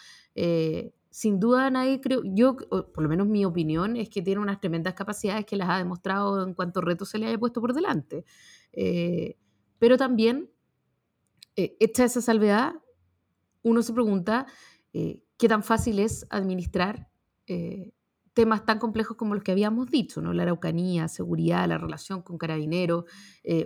sin duda nadie creo, yo, por lo menos mi opinión, es que tiene unas tremendas capacidades que las ha demostrado en cuanto reto se le haya puesto por delante. pero también eh, hecha esa salvedad, uno se pregunta eh, qué tan fácil es administrar eh, temas tan complejos como los que habíamos dicho, ¿no? la araucanía, seguridad, la relación con carabineros,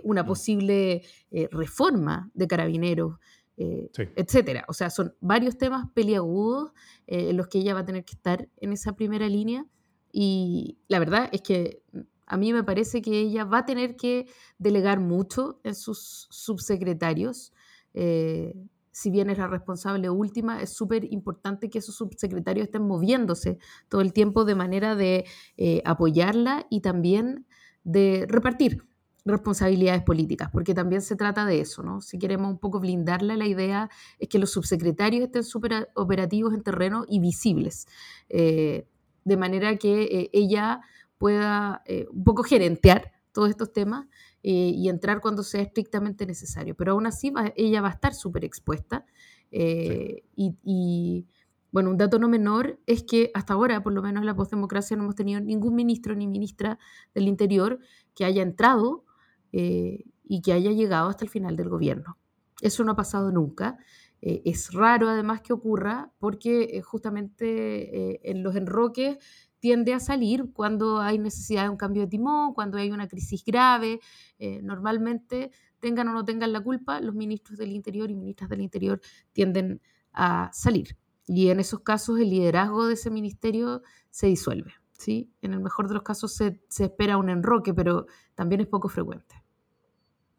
una posible reforma de carabineros, etcétera. O sea, son varios temas peliagudos en los que ella va a tener que estar en esa primera línea y la verdad es que a mí me parece que ella va a tener que delegar mucho en sus subsecretarios eh, si bien es la responsable última, es súper importante que esos subsecretarios estén moviéndose todo el tiempo de manera de eh, apoyarla y también de repartir responsabilidades políticas, porque también se trata de eso, ¿no? Si queremos un poco blindarle la idea, es que los subsecretarios estén súper operativos en terreno y visibles, eh, de manera que eh, ella pueda un poco gerentear todos estos temas eh, y entrar cuando sea estrictamente necesario. Pero aún así ella va a estar súper expuesta. Eh, y, bueno, un dato no menor es que hasta ahora, por lo menos en la postdemocracia, no hemos tenido ningún ministro ni ministra del Interior que haya entrado eh, y que haya llegado hasta el final del gobierno. Eso no ha pasado nunca. es raro además que ocurra porque justamente en los enroques tiende a salir cuando hay necesidad de un cambio de timón, cuando hay una crisis grave. Eh, normalmente, tengan o no tengan la culpa, los ministros del Interior y ministras del Interior tienden a salir. Y en esos casos el liderazgo de ese ministerio se disuelve. ¿sí? En el mejor de los casos se, espera un enroque, pero también es poco frecuente.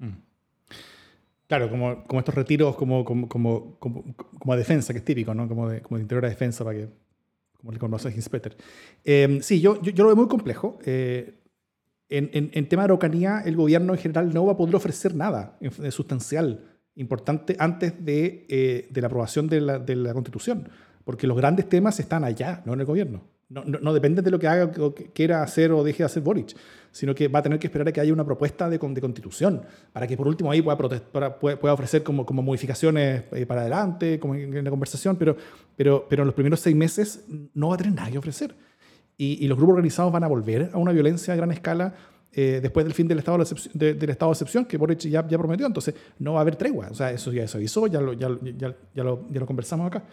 Mm. Claro, como, como estos retiros como, como, como, como, a defensa, que es típico, ¿no? Como de, como de interior a defensa para que como le conoce Hinspeter. Eh, sí, yo, yo, lo veo muy complejo. Eh, en, en, tema de Araucanía, el gobierno en general no va a poder ofrecer nada sustancial, importante, antes de, eh, de la aprobación de la, de la, Constitución, porque los grandes temas están allá, no en el gobierno. No, depende de lo que haga, o quiera hacer o deje de hacer Boric sino que va a tener que esperar a que haya una propuesta de, constitución, para que por último ahí pueda, pueda, ofrecer como, modificaciones eh, para adelante, como en, la conversación, pero, pero, pero en los primeros seis meses no va a tener nada que ofrecer. Y, los grupos organizados van a volver a una violencia a gran escala eh, después del fin del estado de, estado excepción que Boric ya, prometió. Entonces, no va a haber tregua. O sea, eso ya se avisó, ya lo, ya, ya, ya lo conversamos acá.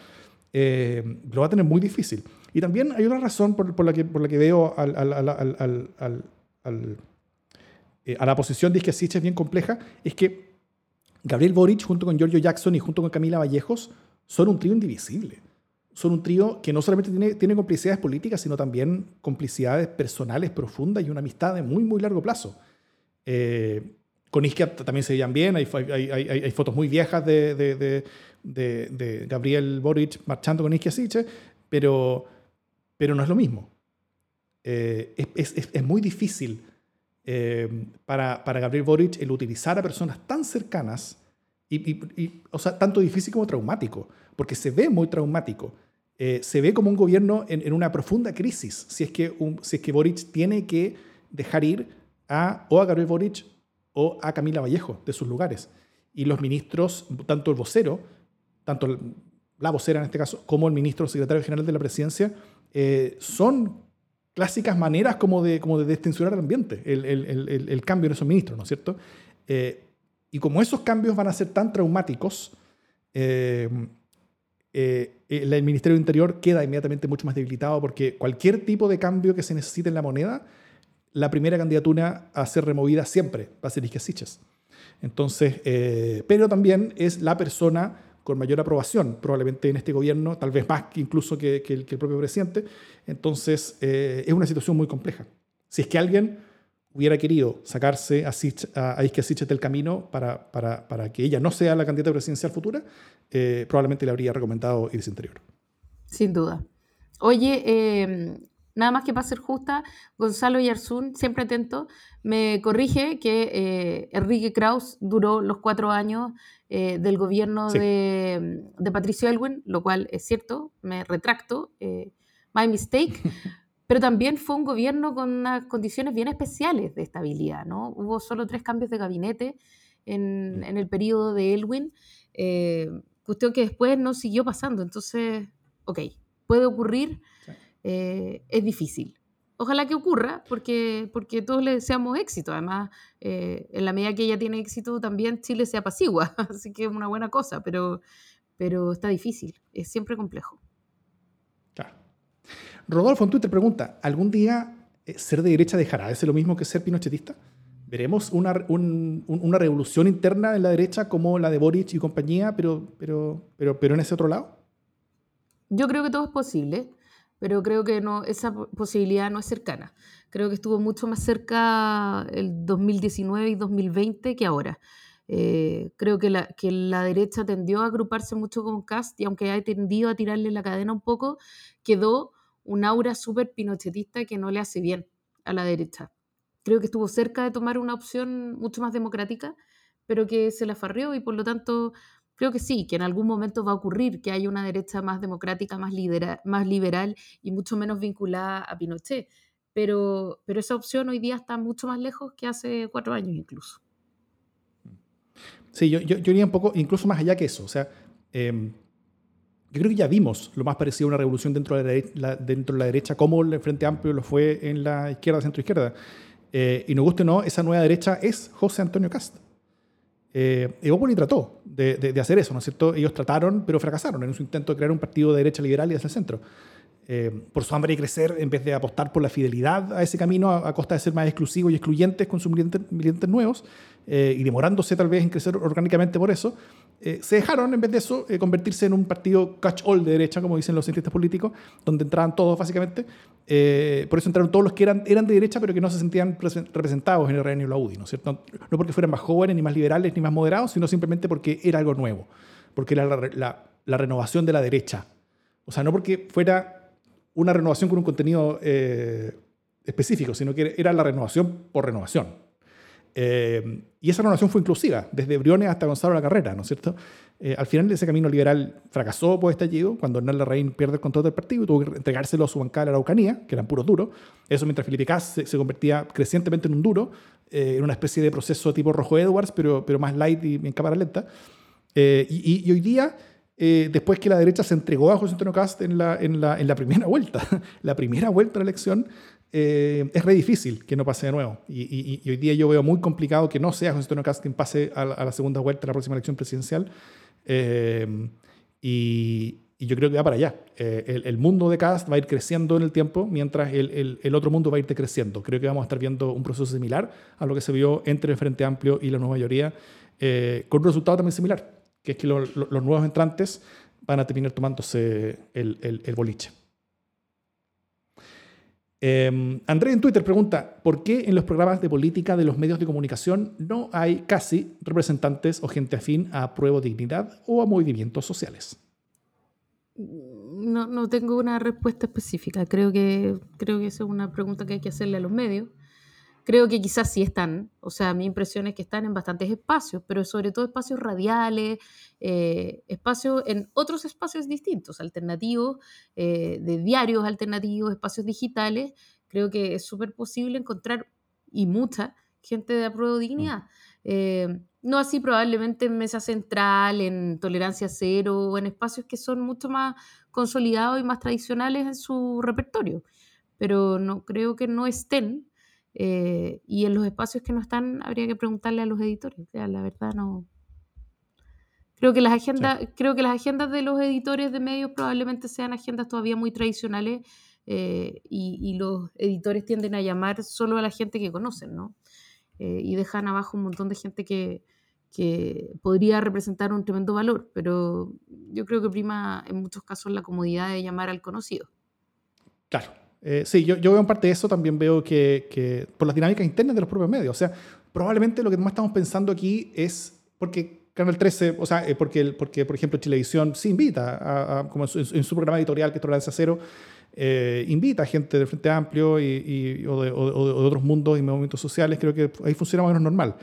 Eh, lo va a tener muy difícil. Y también hay una razón por, por la, que, por la que veo al, al, al, eh, a la posición de Isquiasiche es bien compleja, es que Gabriel Boric junto con Giorgio Jackson y junto con Camila Vallejos son un trío indivisible. Son un trío que no solamente tiene, tiene complicidades políticas, sino también complicidades personales profundas y una amistad de muy, muy largo plazo. Eh, con Isquia también se veían bien, hay, hay, hay, hay fotos muy viejas de, de, de, Gabriel Boric marchando con Isquia pero, pero no es lo mismo. Eh, es, es, es, muy difícil eh, para, para, Gabriel Boric el utilizar a personas tan cercanas, y, y, o sea, tanto difícil como traumático, porque se ve muy traumático. Eh, se ve como un gobierno en, en, una profunda crisis, si es, que un, si es que Boric tiene que dejar ir a, o a Gabriel Boric o a Camila Vallejo de sus lugares. Y los ministros, tanto el vocero, tanto la vocera en este caso, como el ministro secretario general de la presidencia, son clásicas maneras como de, como de el ambiente, el, el, el, cambio en esos ministros, ¿no es cierto? Eh, y como esos cambios van a ser tan traumáticos, eh, eh, el Ministerio del Interior queda inmediatamente mucho más debilitado porque cualquier tipo de cambio que se necesite en la moneda, la primera candidatura a ser removida siempre va a ser Siches. Entonces, pero también es la persona con mayor aprobación, probablemente en este gobierno, tal vez más incluso que, el, propio presidente. Entonces, eh, es una situación muy compleja. Si es que alguien hubiera querido sacarse a, Sich, a, del camino para, para, para, que ella no sea la candidata presidencial futura, eh, probablemente le habría recomendado irse interior. Sin duda. Oye, eh, nada más que para ser justa, Gonzalo Yarzún, siempre atento, me corrige que Enrique Kraus duró los cuatro años eh, del gobierno de, de, Patricio Elwin, lo cual es cierto, me retracto, eh, my mistake, pero también fue un gobierno con unas condiciones bien especiales de estabilidad, ¿no? Hubo solo tres cambios de gabinete en, en el periodo de Elwin, eh, cuestión que después no siguió pasando, entonces, ok, puede ocurrir, eh, es difícil. Ojalá que ocurra, porque, porque todos le deseamos éxito. Además, eh, en la medida que ella tiene éxito, también Chile se apacigua, así que es una buena cosa, pero, pero está difícil, es siempre complejo. Claro. Rodolfo en Twitter pregunta, ¿algún día eh, ser de derecha dejará de ser lo mismo que ser pinochetista? ¿Veremos una, una revolución interna en la derecha como la de Boric y compañía, pero, pero, pero, pero en ese otro lado? Yo creo que todo es posible pero creo que esa posibilidad no es cercana. Creo que estuvo mucho más cerca el 2019 y 2020 que ahora. Eh, creo que la, que la derecha tendió a agruparse mucho con Cast y aunque ha tendido a tirarle la cadena un poco, quedó un aura súper pinochetista que no le hace bien a la derecha. Creo que estuvo cerca de tomar una opción mucho más democrática, pero que se la farrió y por lo tanto creo que sí, que en algún momento va a ocurrir que haya una derecha más democrática, más, más liberal y mucho menos vinculada a Pinochet. Pero, pero esa opción hoy día está mucho más lejos que hace cuatro años incluso. Sí, yo, yo, yo iría un poco, incluso más allá que eso. O sea, em, yo creo que ya vimos lo más parecido a una revolución dentro de la, derecha, dentro de la derecha, como el Frente Amplio lo fue en la izquierda, centro-izquierda. Eh, y nos guste o no, esa nueva derecha es José Antonio Cast. Eh, Evópoli trató de, hacer eso, ¿no es cierto? Ellos trataron, pero fracasaron en su intento de crear un partido de derecha liberal y desde el centro. Eh, por su hambre de crecer, en vez de apostar por la fidelidad a ese camino a, costa de ser más exclusivos y excluyentes con sus militantes, nuevos, eh, y demorándose tal vez en crecer orgánicamente por eso, eh, se dejaron, en vez de eso, convertirse en un partido catch-all de derecha, como dicen los cientistas políticos, donde entraban todos básicamente. por eso entraron todos los que eran, eran de derecha, pero que no se sentían representados en el RN y la UDI, ¿no es cierto? No porque fueran más jóvenes, ni más liberales, ni más moderados, sino simplemente porque era algo nuevo, porque era la, renovación de la derecha. O sea, no porque fuera una renovación con un contenido eh, específico, sino que era la renovación por renovación. Eh, y esa renovación fue inclusiva, desde Briones hasta Gonzalo la Carrera, ¿no es cierto? Eh, al final ese camino liberal fracasó por estallido, cuando Hernán Larraín pierde el control del partido y tuvo que entregárselo a su bancada de la Araucanía, que eran puros duros. Eso mientras Felipe Cas se, convertía crecientemente en un duro, en una especie de proceso tipo Rojo Edwards, pero, pero más light y en cámara lenta. y, y hoy día eh, después que la derecha se entregó a José Antonio Cast en la, en la, en la primera vuelta. la primera vuelta de la elección eh, es re difícil que no pase de nuevo. Y, hoy día yo veo muy complicado que no sea José Antonio Cast quien pase a la, segunda vuelta de la próxima elección presidencial. Eh, y, yo creo que va para allá. el, mundo de Cast va a ir creciendo en el tiempo, mientras el, el, otro mundo va a ir decreciendo. Creo que vamos a estar viendo un proceso similar a lo que se vio entre el Frente Amplio y la nueva mayoría, con un resultado también similar que es que los nuevos entrantes van a terminar tomándose el, el, boliche. Eh, André en Twitter pregunta, ¿por qué en los programas de política de los medios de comunicación no hay casi representantes o gente afín a Prueba Dignidad o a movimientos sociales? No, no, tengo una respuesta específica. Creo que, creo que esa es una pregunta que hay que hacerle a los medios. Creo que quizás sí están, o sea, mi impresión es que están en bastantes espacios, pero sobre todo espacios radiales, eh, espacios en otros espacios distintos, alternativos, eh, de diarios alternativos, espacios digitales. Creo que es súper posible encontrar, y mucha, gente de apruebo dignidad. Mm. Eh, no así probablemente en mesa central, en tolerancia cero, o en espacios que son mucho más consolidados y más tradicionales en su repertorio. Pero no creo que no estén eh, y en los espacios que no están, habría que preguntarle a los editores. la verdad no. Creo que, las agendas, creo que las agendas de los editores de medios probablemente sean agendas todavía muy tradicionales eh, y, los editores tienden a llamar solo a la gente que conocen, ¿no? Eh, y dejan abajo un montón de gente que, que podría representar un tremendo valor, pero yo creo que prima en muchos casos la comodidad de llamar al conocido. Claro, eh, sí, yo, yo, veo en parte de eso, también veo que, que, por las dinámicas internas de los propios medios. O sea, probablemente lo que más estamos pensando aquí es porque Canal 13, o sea, eh, porque, porque, por ejemplo, Televisión sí invita, a, como en su, programa editorial, que es Tolerancia Cero, eh, invita a gente del Frente Amplio y, o, de, o, de, otros mundos y movimientos sociales. Creo que ahí funciona más o menos normal.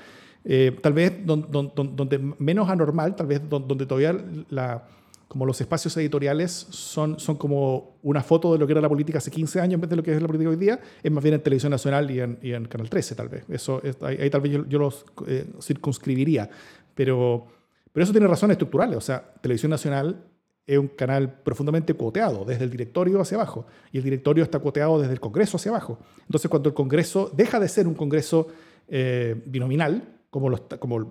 tal vez donde, donde, menos anormal, tal vez donde todavía la como los espacios editoriales son, son como una foto de lo que era la política hace 15 años en vez de lo que es la política hoy día, es más bien en Televisión Nacional y en, y en Canal 13 tal vez. Eso, ahí, tal vez yo, los eh, circunscribiría. Pero, pero eso tiene razones estructurales. O sea, Televisión Nacional es un canal profundamente cuoteado, desde el directorio hacia abajo, y el directorio está cuoteado desde el Congreso hacia abajo. Entonces, cuando el Congreso deja de ser un Congreso eh, binominal, como, los, como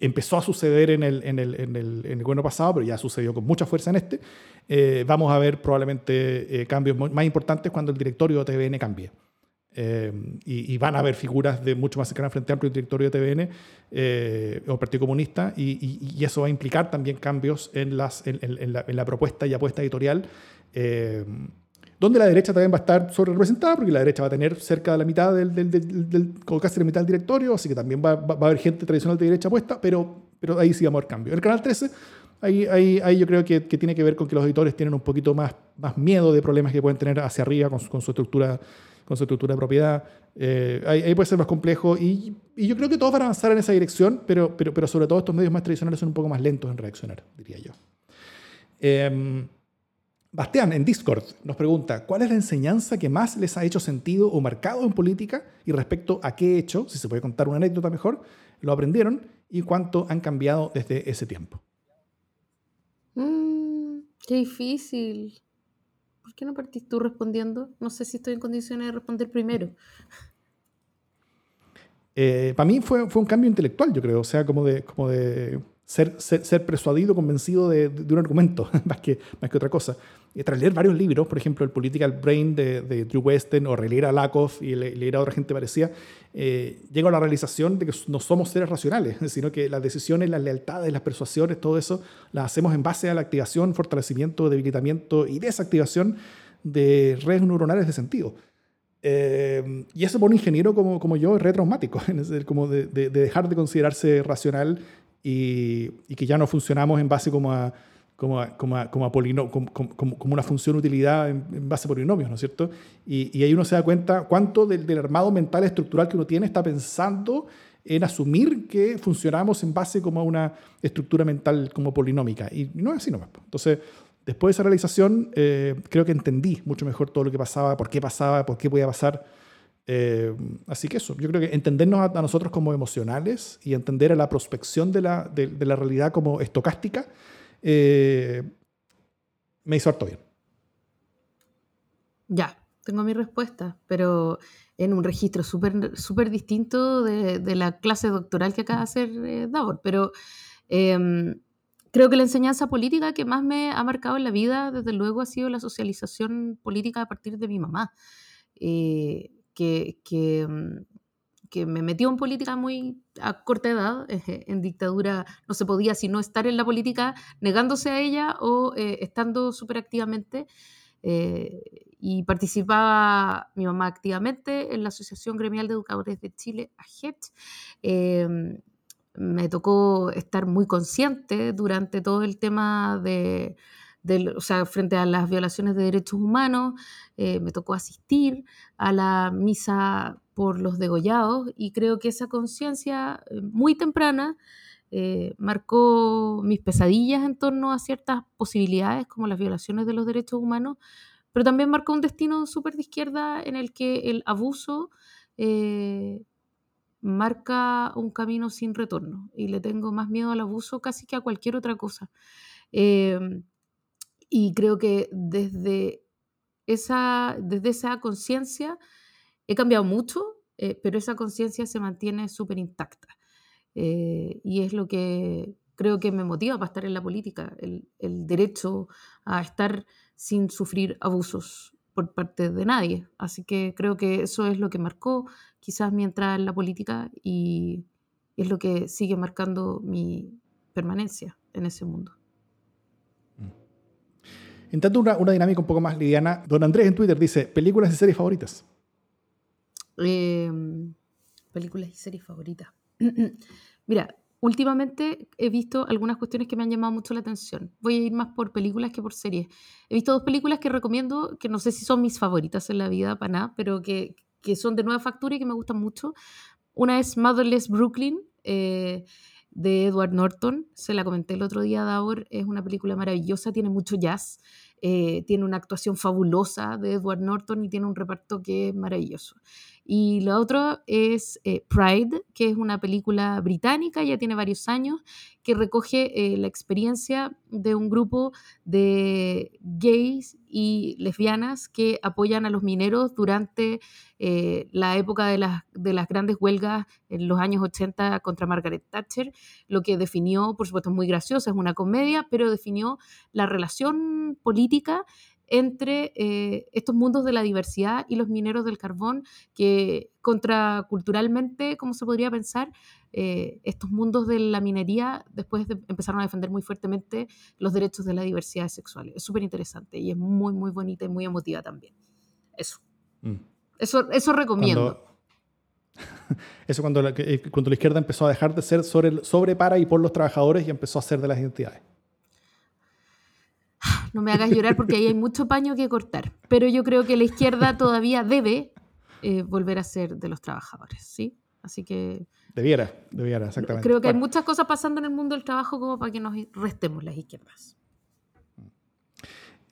empezó a suceder en el, en, el, en, el, en el gobierno pasado, pero ya sucedió con mucha fuerza en este, eh, vamos a ver probablemente eh, cambios más importantes cuando el directorio de TVN cambie. Eh, y, van a haber figuras de mucho más cercanas frente amplio del directorio de TVN o Partido Comunista, y, eso va a implicar también cambios en, las, en, la, en la, propuesta y apuesta editorial donde la derecha también va a estar sobre representada, porque la derecha va a tener cerca de la mitad del, del, del, la mitad del directorio, así que también va, va, a haber gente tradicional de derecha puesta, pero, pero ahí sí vamos a haber cambio. El canal 13, ahí, ahí, ahí yo creo que, que, tiene que ver con que los editores tienen un poquito más, más miedo de problemas que pueden tener hacia arriba con, con su estructura con su estructura de propiedad. Eh, ahí, puede ser más complejo y, y, yo creo que todos van a avanzar en esa dirección, pero, pero, pero sobre todo estos medios más tradicionales son un poco más lentos en reaccionar, diría yo. Eh, Bastián, en Discord, nos pregunta, ¿cuál es la enseñanza que más les ha hecho sentido o marcado en política y respecto a qué hecho, si se puede contar una anécdota mejor, lo aprendieron y cuánto han cambiado desde ese tiempo? Mm, qué difícil. ¿Por qué no partís tú respondiendo? No sé si estoy en condiciones de responder primero. Eh, para mí fue, fue un cambio intelectual, yo creo, o sea, como de, como de ser, persuadido, convencido de, un argumento, más que, otra cosa. Y tras leer varios libros, por ejemplo, el Political Brain de, de Drew Westen o releer a Lakoff y leer a otra gente parecía, eh, llego a la realización de que no somos seres racionales, sino que las decisiones, las lealtades, las persuasiones, todo eso, las hacemos en base a la activación, fortalecimiento, debilitamiento y desactivación de redes neuronales de sentido. Eh, y eso por un ingeniero como, como yo es retraumático, como de, de, dejar de considerarse racional y, que ya no funcionamos en base como a, como, como, como, como, una función utilidad en, base a polinomios, ¿no es cierto? Y, y, ahí uno se da cuenta cuánto del, del, armado mental estructural que uno tiene está pensando en asumir que funcionamos en base como a una estructura mental como polinómica. Y no es así nomás. Entonces, después de esa realización, eh, creo que entendí mucho mejor todo lo que pasaba, por qué pasaba, por qué podía pasar. Eh, así que eso, yo creo que entendernos a, nosotros como emocionales y entender a la prospección de la, de, la realidad como estocástica eh, me hizo harto bien. Ya, tengo mi respuesta, pero en un registro súper super distinto de, de, la clase doctoral que acaba de hacer eh, Davor. Pero em, creo que la enseñanza política que más me ha marcado en la vida, desde luego, ha sido la socialización política a partir de mi mamá. Eh, que, mm, que, me metió en política muy a corta edad, eh, en dictadura no se podía sino estar en la política negándose a ella o eh, estando súper activamente. Eh, y participaba mi mamá activamente en la Asociación Gremial de Educadores de Chile, AGET. Em, me tocó estar muy consciente durante todo el tema de, o sea, frente a las violaciones de derechos humanos, eh, me tocó asistir a la misa por los degollados y creo que esa conciencia eh, muy temprana eh, marcó mis pesadillas en torno a ciertas posibilidades como las violaciones de los derechos humanos, pero también marcó un destino súper de izquierda en el que el abuso marca un camino sin retorno y le tengo más miedo al abuso casi que a cualquier otra cosa. Y creo que desde esa, desde esa conciencia he cambiado mucho, eh, pero esa conciencia se mantiene súper intacta. Eh, y es lo que creo que me motiva para estar en la política, el, el, derecho a estar sin sufrir abusos por parte de nadie. Así que creo que eso es lo que marcó quizás mi entrada en la política y es lo que sigue marcando mi permanencia en ese mundo. En una, una, dinámica un poco más liviana, don Andrés en Twitter dice, películas y series favoritas. Em, películas y series favoritas. Mira, últimamente he visto algunas cuestiones que me han llamado mucho la atención. Voy a ir más por películas que por series. He visto dos películas que recomiendo, que no sé si son mis favoritas en la vida para nada, pero que, que son de nueva factura y que me gustan mucho. Una es Motherless Brooklyn. Eh, de Edward Norton. Se la comenté el otro día, Davor. Es una película maravillosa, tiene mucho jazz, eh, tiene una actuación fabulosa de Edward Norton y tiene un reparto que es maravilloso. Y lo otro es eh, Pride, que es una película británica, ya tiene varios años, que recoge eh, la experiencia de un grupo de gays y lesbianas que apoyan a los mineros durante eh, la época de las, de las grandes huelgas en los años 80 contra Margaret Thatcher, lo que definió, por supuesto, es muy gracioso, es una comedia, pero definió la relación política entre eh, estos mundos de la diversidad y los mineros del carbón, que contraculturalmente, como se podría pensar, eh, estos mundos de la minería después empezaron a defender muy fuertemente los derechos de la diversidad sexual. Es súper interesante y es muy, muy bonita y muy emotiva también. Eso. Mm. Eso, eso recomiendo. eso cuando la, eh, cuando la izquierda empezó a dejar de ser sobre, sobre, para y por los trabajadores y empezó a ser de las identidades. No me hagas llorar porque ahí hay mucho paño que cortar. Pero yo creo que la izquierda todavía debe eh, volver a ser de los trabajadores, ¿sí? Así que... Debiera, debiera, exactamente. Creo que hay muchas cosas pasando en el mundo del trabajo como para que nos restemos las izquierdas.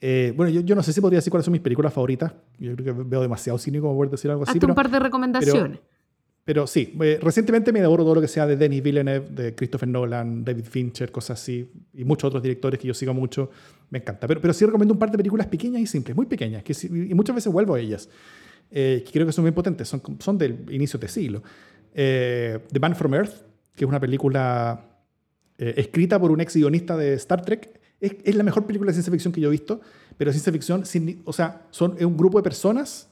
Eh, bueno, yo, yo, no sé si podría decir cuáles son mis películas favoritas. Yo creo que veo demasiado cínico como poder decir algo así. Hazte un par de recomendaciones. Pero, sí, eh, recientemente me devoro todo lo que sea de Denis Villeneuve, de Christopher Nolan, David Fincher, cosas así, y muchos otros directores que yo sigo mucho. Me encanta. Pero, pero sí recomiendo un par de películas pequeñas y simples, muy pequeñas, que, y muchas veces vuelvo a ellas, eh, que creo que son muy potentes, son, son del inicio de siglo. The Man from Earth, que es una película escrita por un ex guionista de Star Trek es, la mejor película de ciencia ficción que yo he visto, pero ciencia ficción, sin, o sea, son un grupo de personas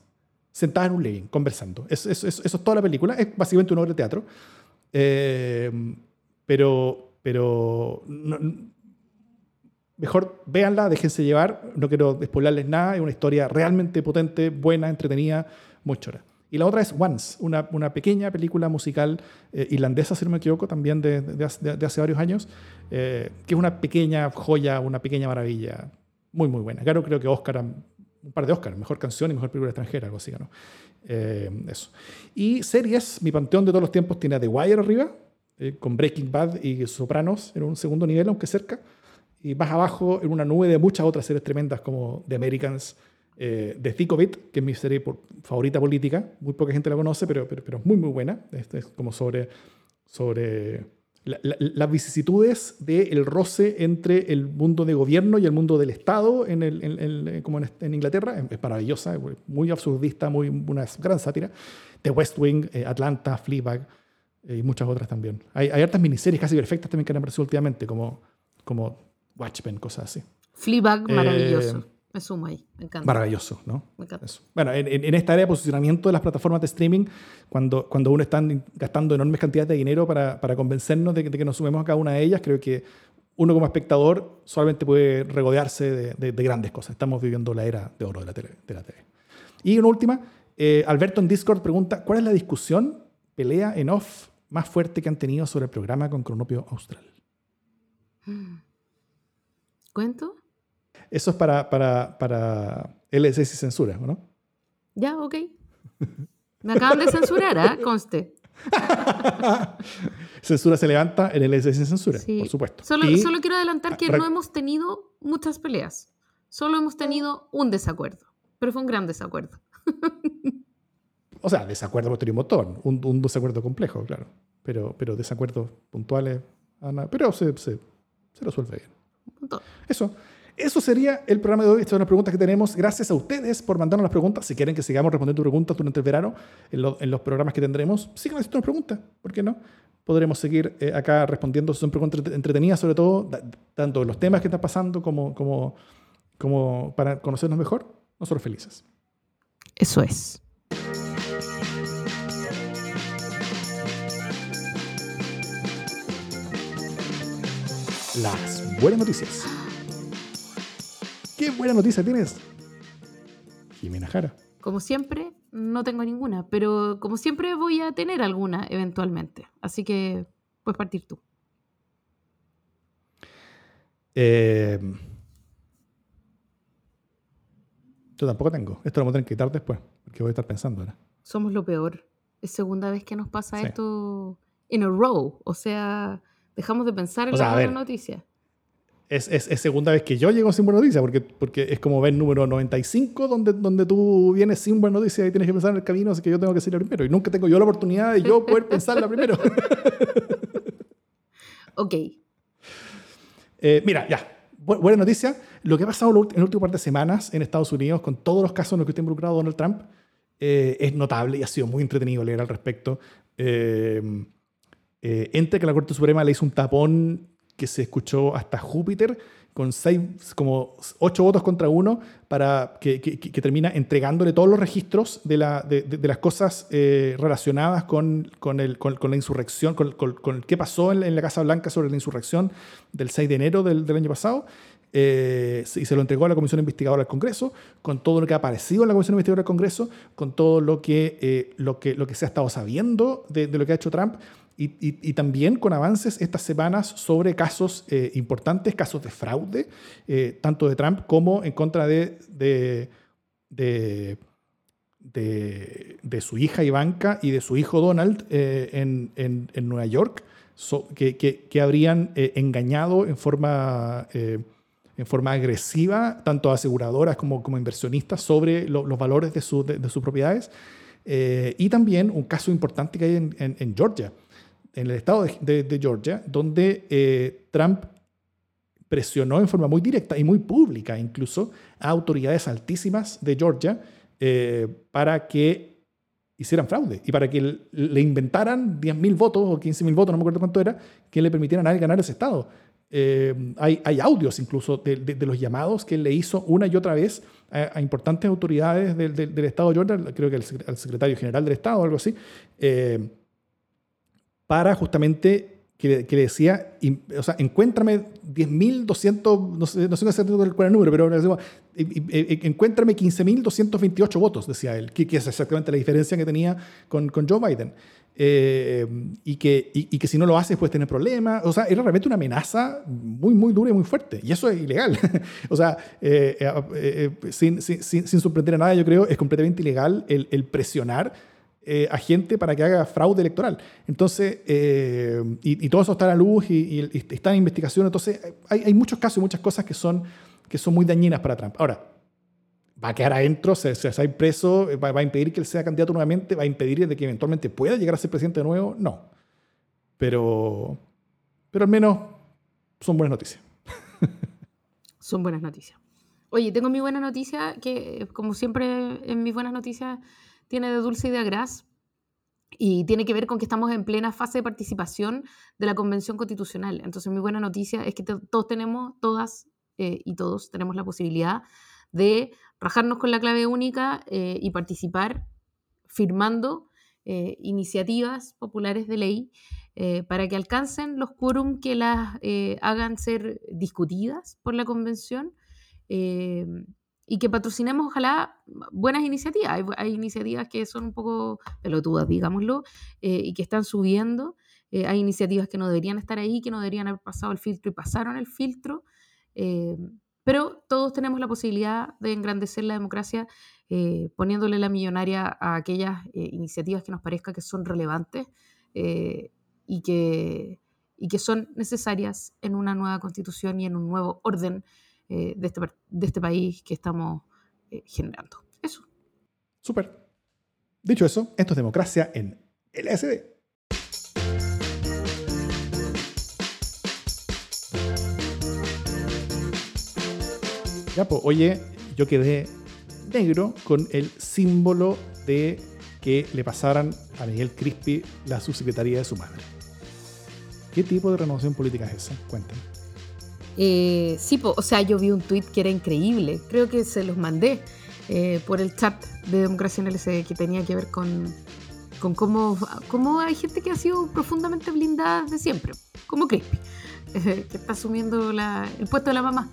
sentadas en un living, conversando. eso es toda la película, es básicamente una obra de teatro. Eh, pero pero mejor véanla, déjense llevar, no quiero spoilerles nada, es una historia realmente potente, buena, entretenida, muy chora. Y la otra es Once, una, una pequeña película musical eh, irlandesa, si no me equivoco, también de, de, hace varios años, eh, que es una pequeña joya, una pequeña maravilla, muy, muy buena. Claro, creo que Oscar, un par de Oscar, mejor canción y mejor película extranjera, algo así, ¿no? Eh, eso. Y series, mi panteón de todos los tiempos tiene a The Wire arriba, con Breaking Bad y Sopranos en un segundo nivel, aunque cerca. Y más abajo, en una nube de muchas otras series tremendas como The Americans, eh, de Zicovit, que es mi serie favorita política. Muy poca gente la conoce, pero, pero, pero es muy, muy buena. Este es como sobre, sobre las vicisitudes del roce entre el mundo de gobierno y el mundo del Estado, en el, como en, Inglaterra. Es maravillosa, muy absurdista, muy, una gran sátira. The West Wing, eh, Atlanta, Fleabag eh, y muchas otras también. Hay, hay hartas miniseries casi perfectas también que han aparecido últimamente, como, como Watchmen, cosas así. Fleabag, maravilloso. Me sumo ahí, me encanta. Maravilloso, ¿no? Me encanta. Bueno, en, esta área de posicionamiento de las plataformas de streaming, cuando, cuando uno está gastando enormes cantidades de dinero para, para convencernos de que, nos sumemos a cada una de ellas, creo que uno como espectador solamente puede regodearse de, de, grandes cosas. Estamos viviendo la era de oro de la tele. De la tele. Y una última, eh, Alberto en Discord pregunta, ¿cuál es la discusión, pelea en off más fuerte que han tenido sobre el programa con Cronopio Austral? ¿Cuento? Eso es para, para, para LSS y censura, ¿no? Ya, ok. Me acaban de censurar, ¿eh? Conste. censura se levanta en LSS sin censura, por supuesto. Solo, solo quiero adelantar que no hemos tenido muchas peleas. Solo hemos tenido un desacuerdo. Pero fue un gran desacuerdo. o sea, desacuerdo por un montón. Un, un, desacuerdo complejo, claro. Pero, pero desacuerdos puntuales, Ana, pero se, se, se resuelve bien. Eso. Eso sería el programa de hoy. Estas son las preguntas que tenemos. Gracias a ustedes por mandarnos las preguntas. Si quieren que sigamos respondiendo preguntas durante el verano, en, los programas que tendremos, sigan haciendo preguntas. ¿Por qué no? Podremos seguir eh, acá respondiendo. Son preguntas entretenidas, sobre todo, tanto los temas que están pasando como, como, como para conocernos mejor. Nosotros felices. Eso es. Las buenas noticias. ¿Qué buena noticia tienes? Jimena Jara. Como siempre, no tengo ninguna, pero como siempre voy a tener alguna eventualmente. Así que puedes partir tú. Eh, yo tampoco tengo. Esto lo vamos a tener que quitar después, porque voy a estar pensando ahora. Somos lo peor. Es segunda vez que nos pasa esto en a row. O sea, dejamos de pensar en la buena noticia es, es, segunda vez que yo llego sin buena noticia, porque, porque es como ver número 95, donde, donde tú vienes sin buena noticia y tienes que pensar en el camino, así que yo tengo que ser la primero. Y nunca tengo yo la oportunidad de yo poder pensarla primero. ok. Eh, mira, ya. buena noticia. Lo que ha pasado en el último par de semanas en Estados Unidos, con todos los casos en los que está involucrado Donald Trump, eh, es notable y ha sido muy entretenido leer al respecto. Eh, entre que la Corte Suprema le hizo un tapón que se escuchó hasta Júpiter con seis, como ocho votos contra uno, para que, que, termina entregándole todos los registros de, la, de, de, las cosas eh, relacionadas con, con, el, con, la insurrección, con, con, qué pasó en, la Casa Blanca sobre la insurrección del 6 de enero del, del año pasado. Eh, y se lo entregó a la Comisión Investigadora del Congreso, con todo lo que ha aparecido en la Comisión Investigadora del Congreso, con todo lo que, eh, lo que, lo que se ha estado sabiendo de, de lo que ha hecho Trump y, también con avances estas semanas sobre casos eh, importantes, casos de fraude, eh, tanto de Trump como en contra de, de, de, su hija Ivanka y de su hijo Donald eh, en, en, en, Nueva York, que, que, habrían engañado en forma, en forma agresiva tanto a aseguradoras como, como inversionistas sobre los valores de, de, sus propiedades. y también un caso importante que hay en, en Georgia en el estado de, Georgia, donde eh, Trump presionó en forma muy directa y muy pública incluso a autoridades altísimas de Georgia eh, para que hicieran fraude y para que le inventaran 10.000 votos o 15.000 votos, no me acuerdo cuánto era, que le permitieran a él ganar ese estado. Eh, hay, audios incluso de, los llamados que él le hizo una y otra vez a, importantes autoridades del, del, estado de Georgia, creo que al secretario general del estado o algo así, para justamente que, que decía, o sea, encuéntrame 10.200, no sé, no sé cuál era el número, pero encuéntrame 15.228 votos, decía él, que, es exactamente la diferencia que tenía con, con Joe Biden. Eh, y, que, y, que si no lo haces puedes tener problemas. O sea, era realmente una amenaza muy, muy dura y muy fuerte. Y eso es ilegal. o sea, eh, eh, sin, sin, sin, sorprender a nada, yo creo, es completamente ilegal el, el presionar eh, a gente para que haga fraude electoral. Entonces, eh, y, todo eso está a la luz y, está en investigación. Entonces, hay, muchos casos y muchas cosas que son, que son muy dañinas para Trump. Ahora, va a quedar adentro, se, se va a ir preso, va, a impedir que él sea candidato nuevamente, va a impedir de que eventualmente pueda llegar a ser presidente de nuevo. No. Pero, pero al menos son buenas noticias. son buenas noticias. Oye, tengo mi buena noticia, que como siempre en mis buenas noticias tiene de dulce y de gras y tiene que ver con que estamos en plena fase de participación de la Convención Constitucional. Entonces, mi buena noticia es que todos tenemos, todas eh, y todos tenemos la posibilidad de rajarnos con la clave única eh, y participar firmando eh, iniciativas populares de ley para que alcancen los quórum que las hagan ser discutidas por la Convención y que patrocinemos, ojalá, buenas iniciativas. Hay, iniciativas que son un poco pelotudas, digámoslo, eh, y que están subiendo. Eh, hay iniciativas que no deberían estar ahí, que no deberían haber pasado el filtro y pasaron el filtro. Eh, pero todos tenemos la posibilidad de engrandecer la democracia poniéndole la millonaria a aquellas iniciativas que nos parezca que son relevantes y, que, y que son necesarias en una nueva constitución y en un nuevo orden eh, de, este, de, este, país que estamos eh, generando. Eso. Súper. Dicho eso, esto es democracia en LSD. Ya, pues, oye, yo quedé negro con el símbolo de que le pasaran a Miguel Crispi la subsecretaría de su madre. ¿Qué tipo de renovación política es esa? Cuéntame. Eh, sí, o sea, yo vi un tweet que era increíble. Creo que se los mandé eh, por el chat de Democracia en que tenía que ver con, cómo, hay gente que ha sido profundamente blindada de siempre, como Crispy, que está asumiendo el puesto de la mamá.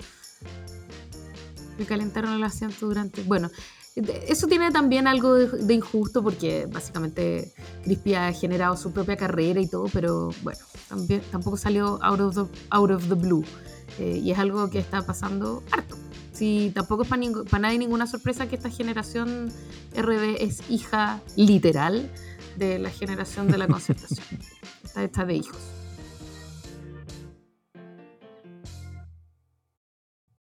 Me calentaron el asiento durante. Bueno, eso tiene también algo de, injusto porque básicamente Crispy ha generado su propia carrera y todo, pero bueno, tampoco salió out of the, out of the blue. Eh, y es algo que está pasando harto. Sí, tampoco es para, nadie ninguna sorpresa que esta generación RD es hija literal de la generación de la concertación. está hecha de hijos.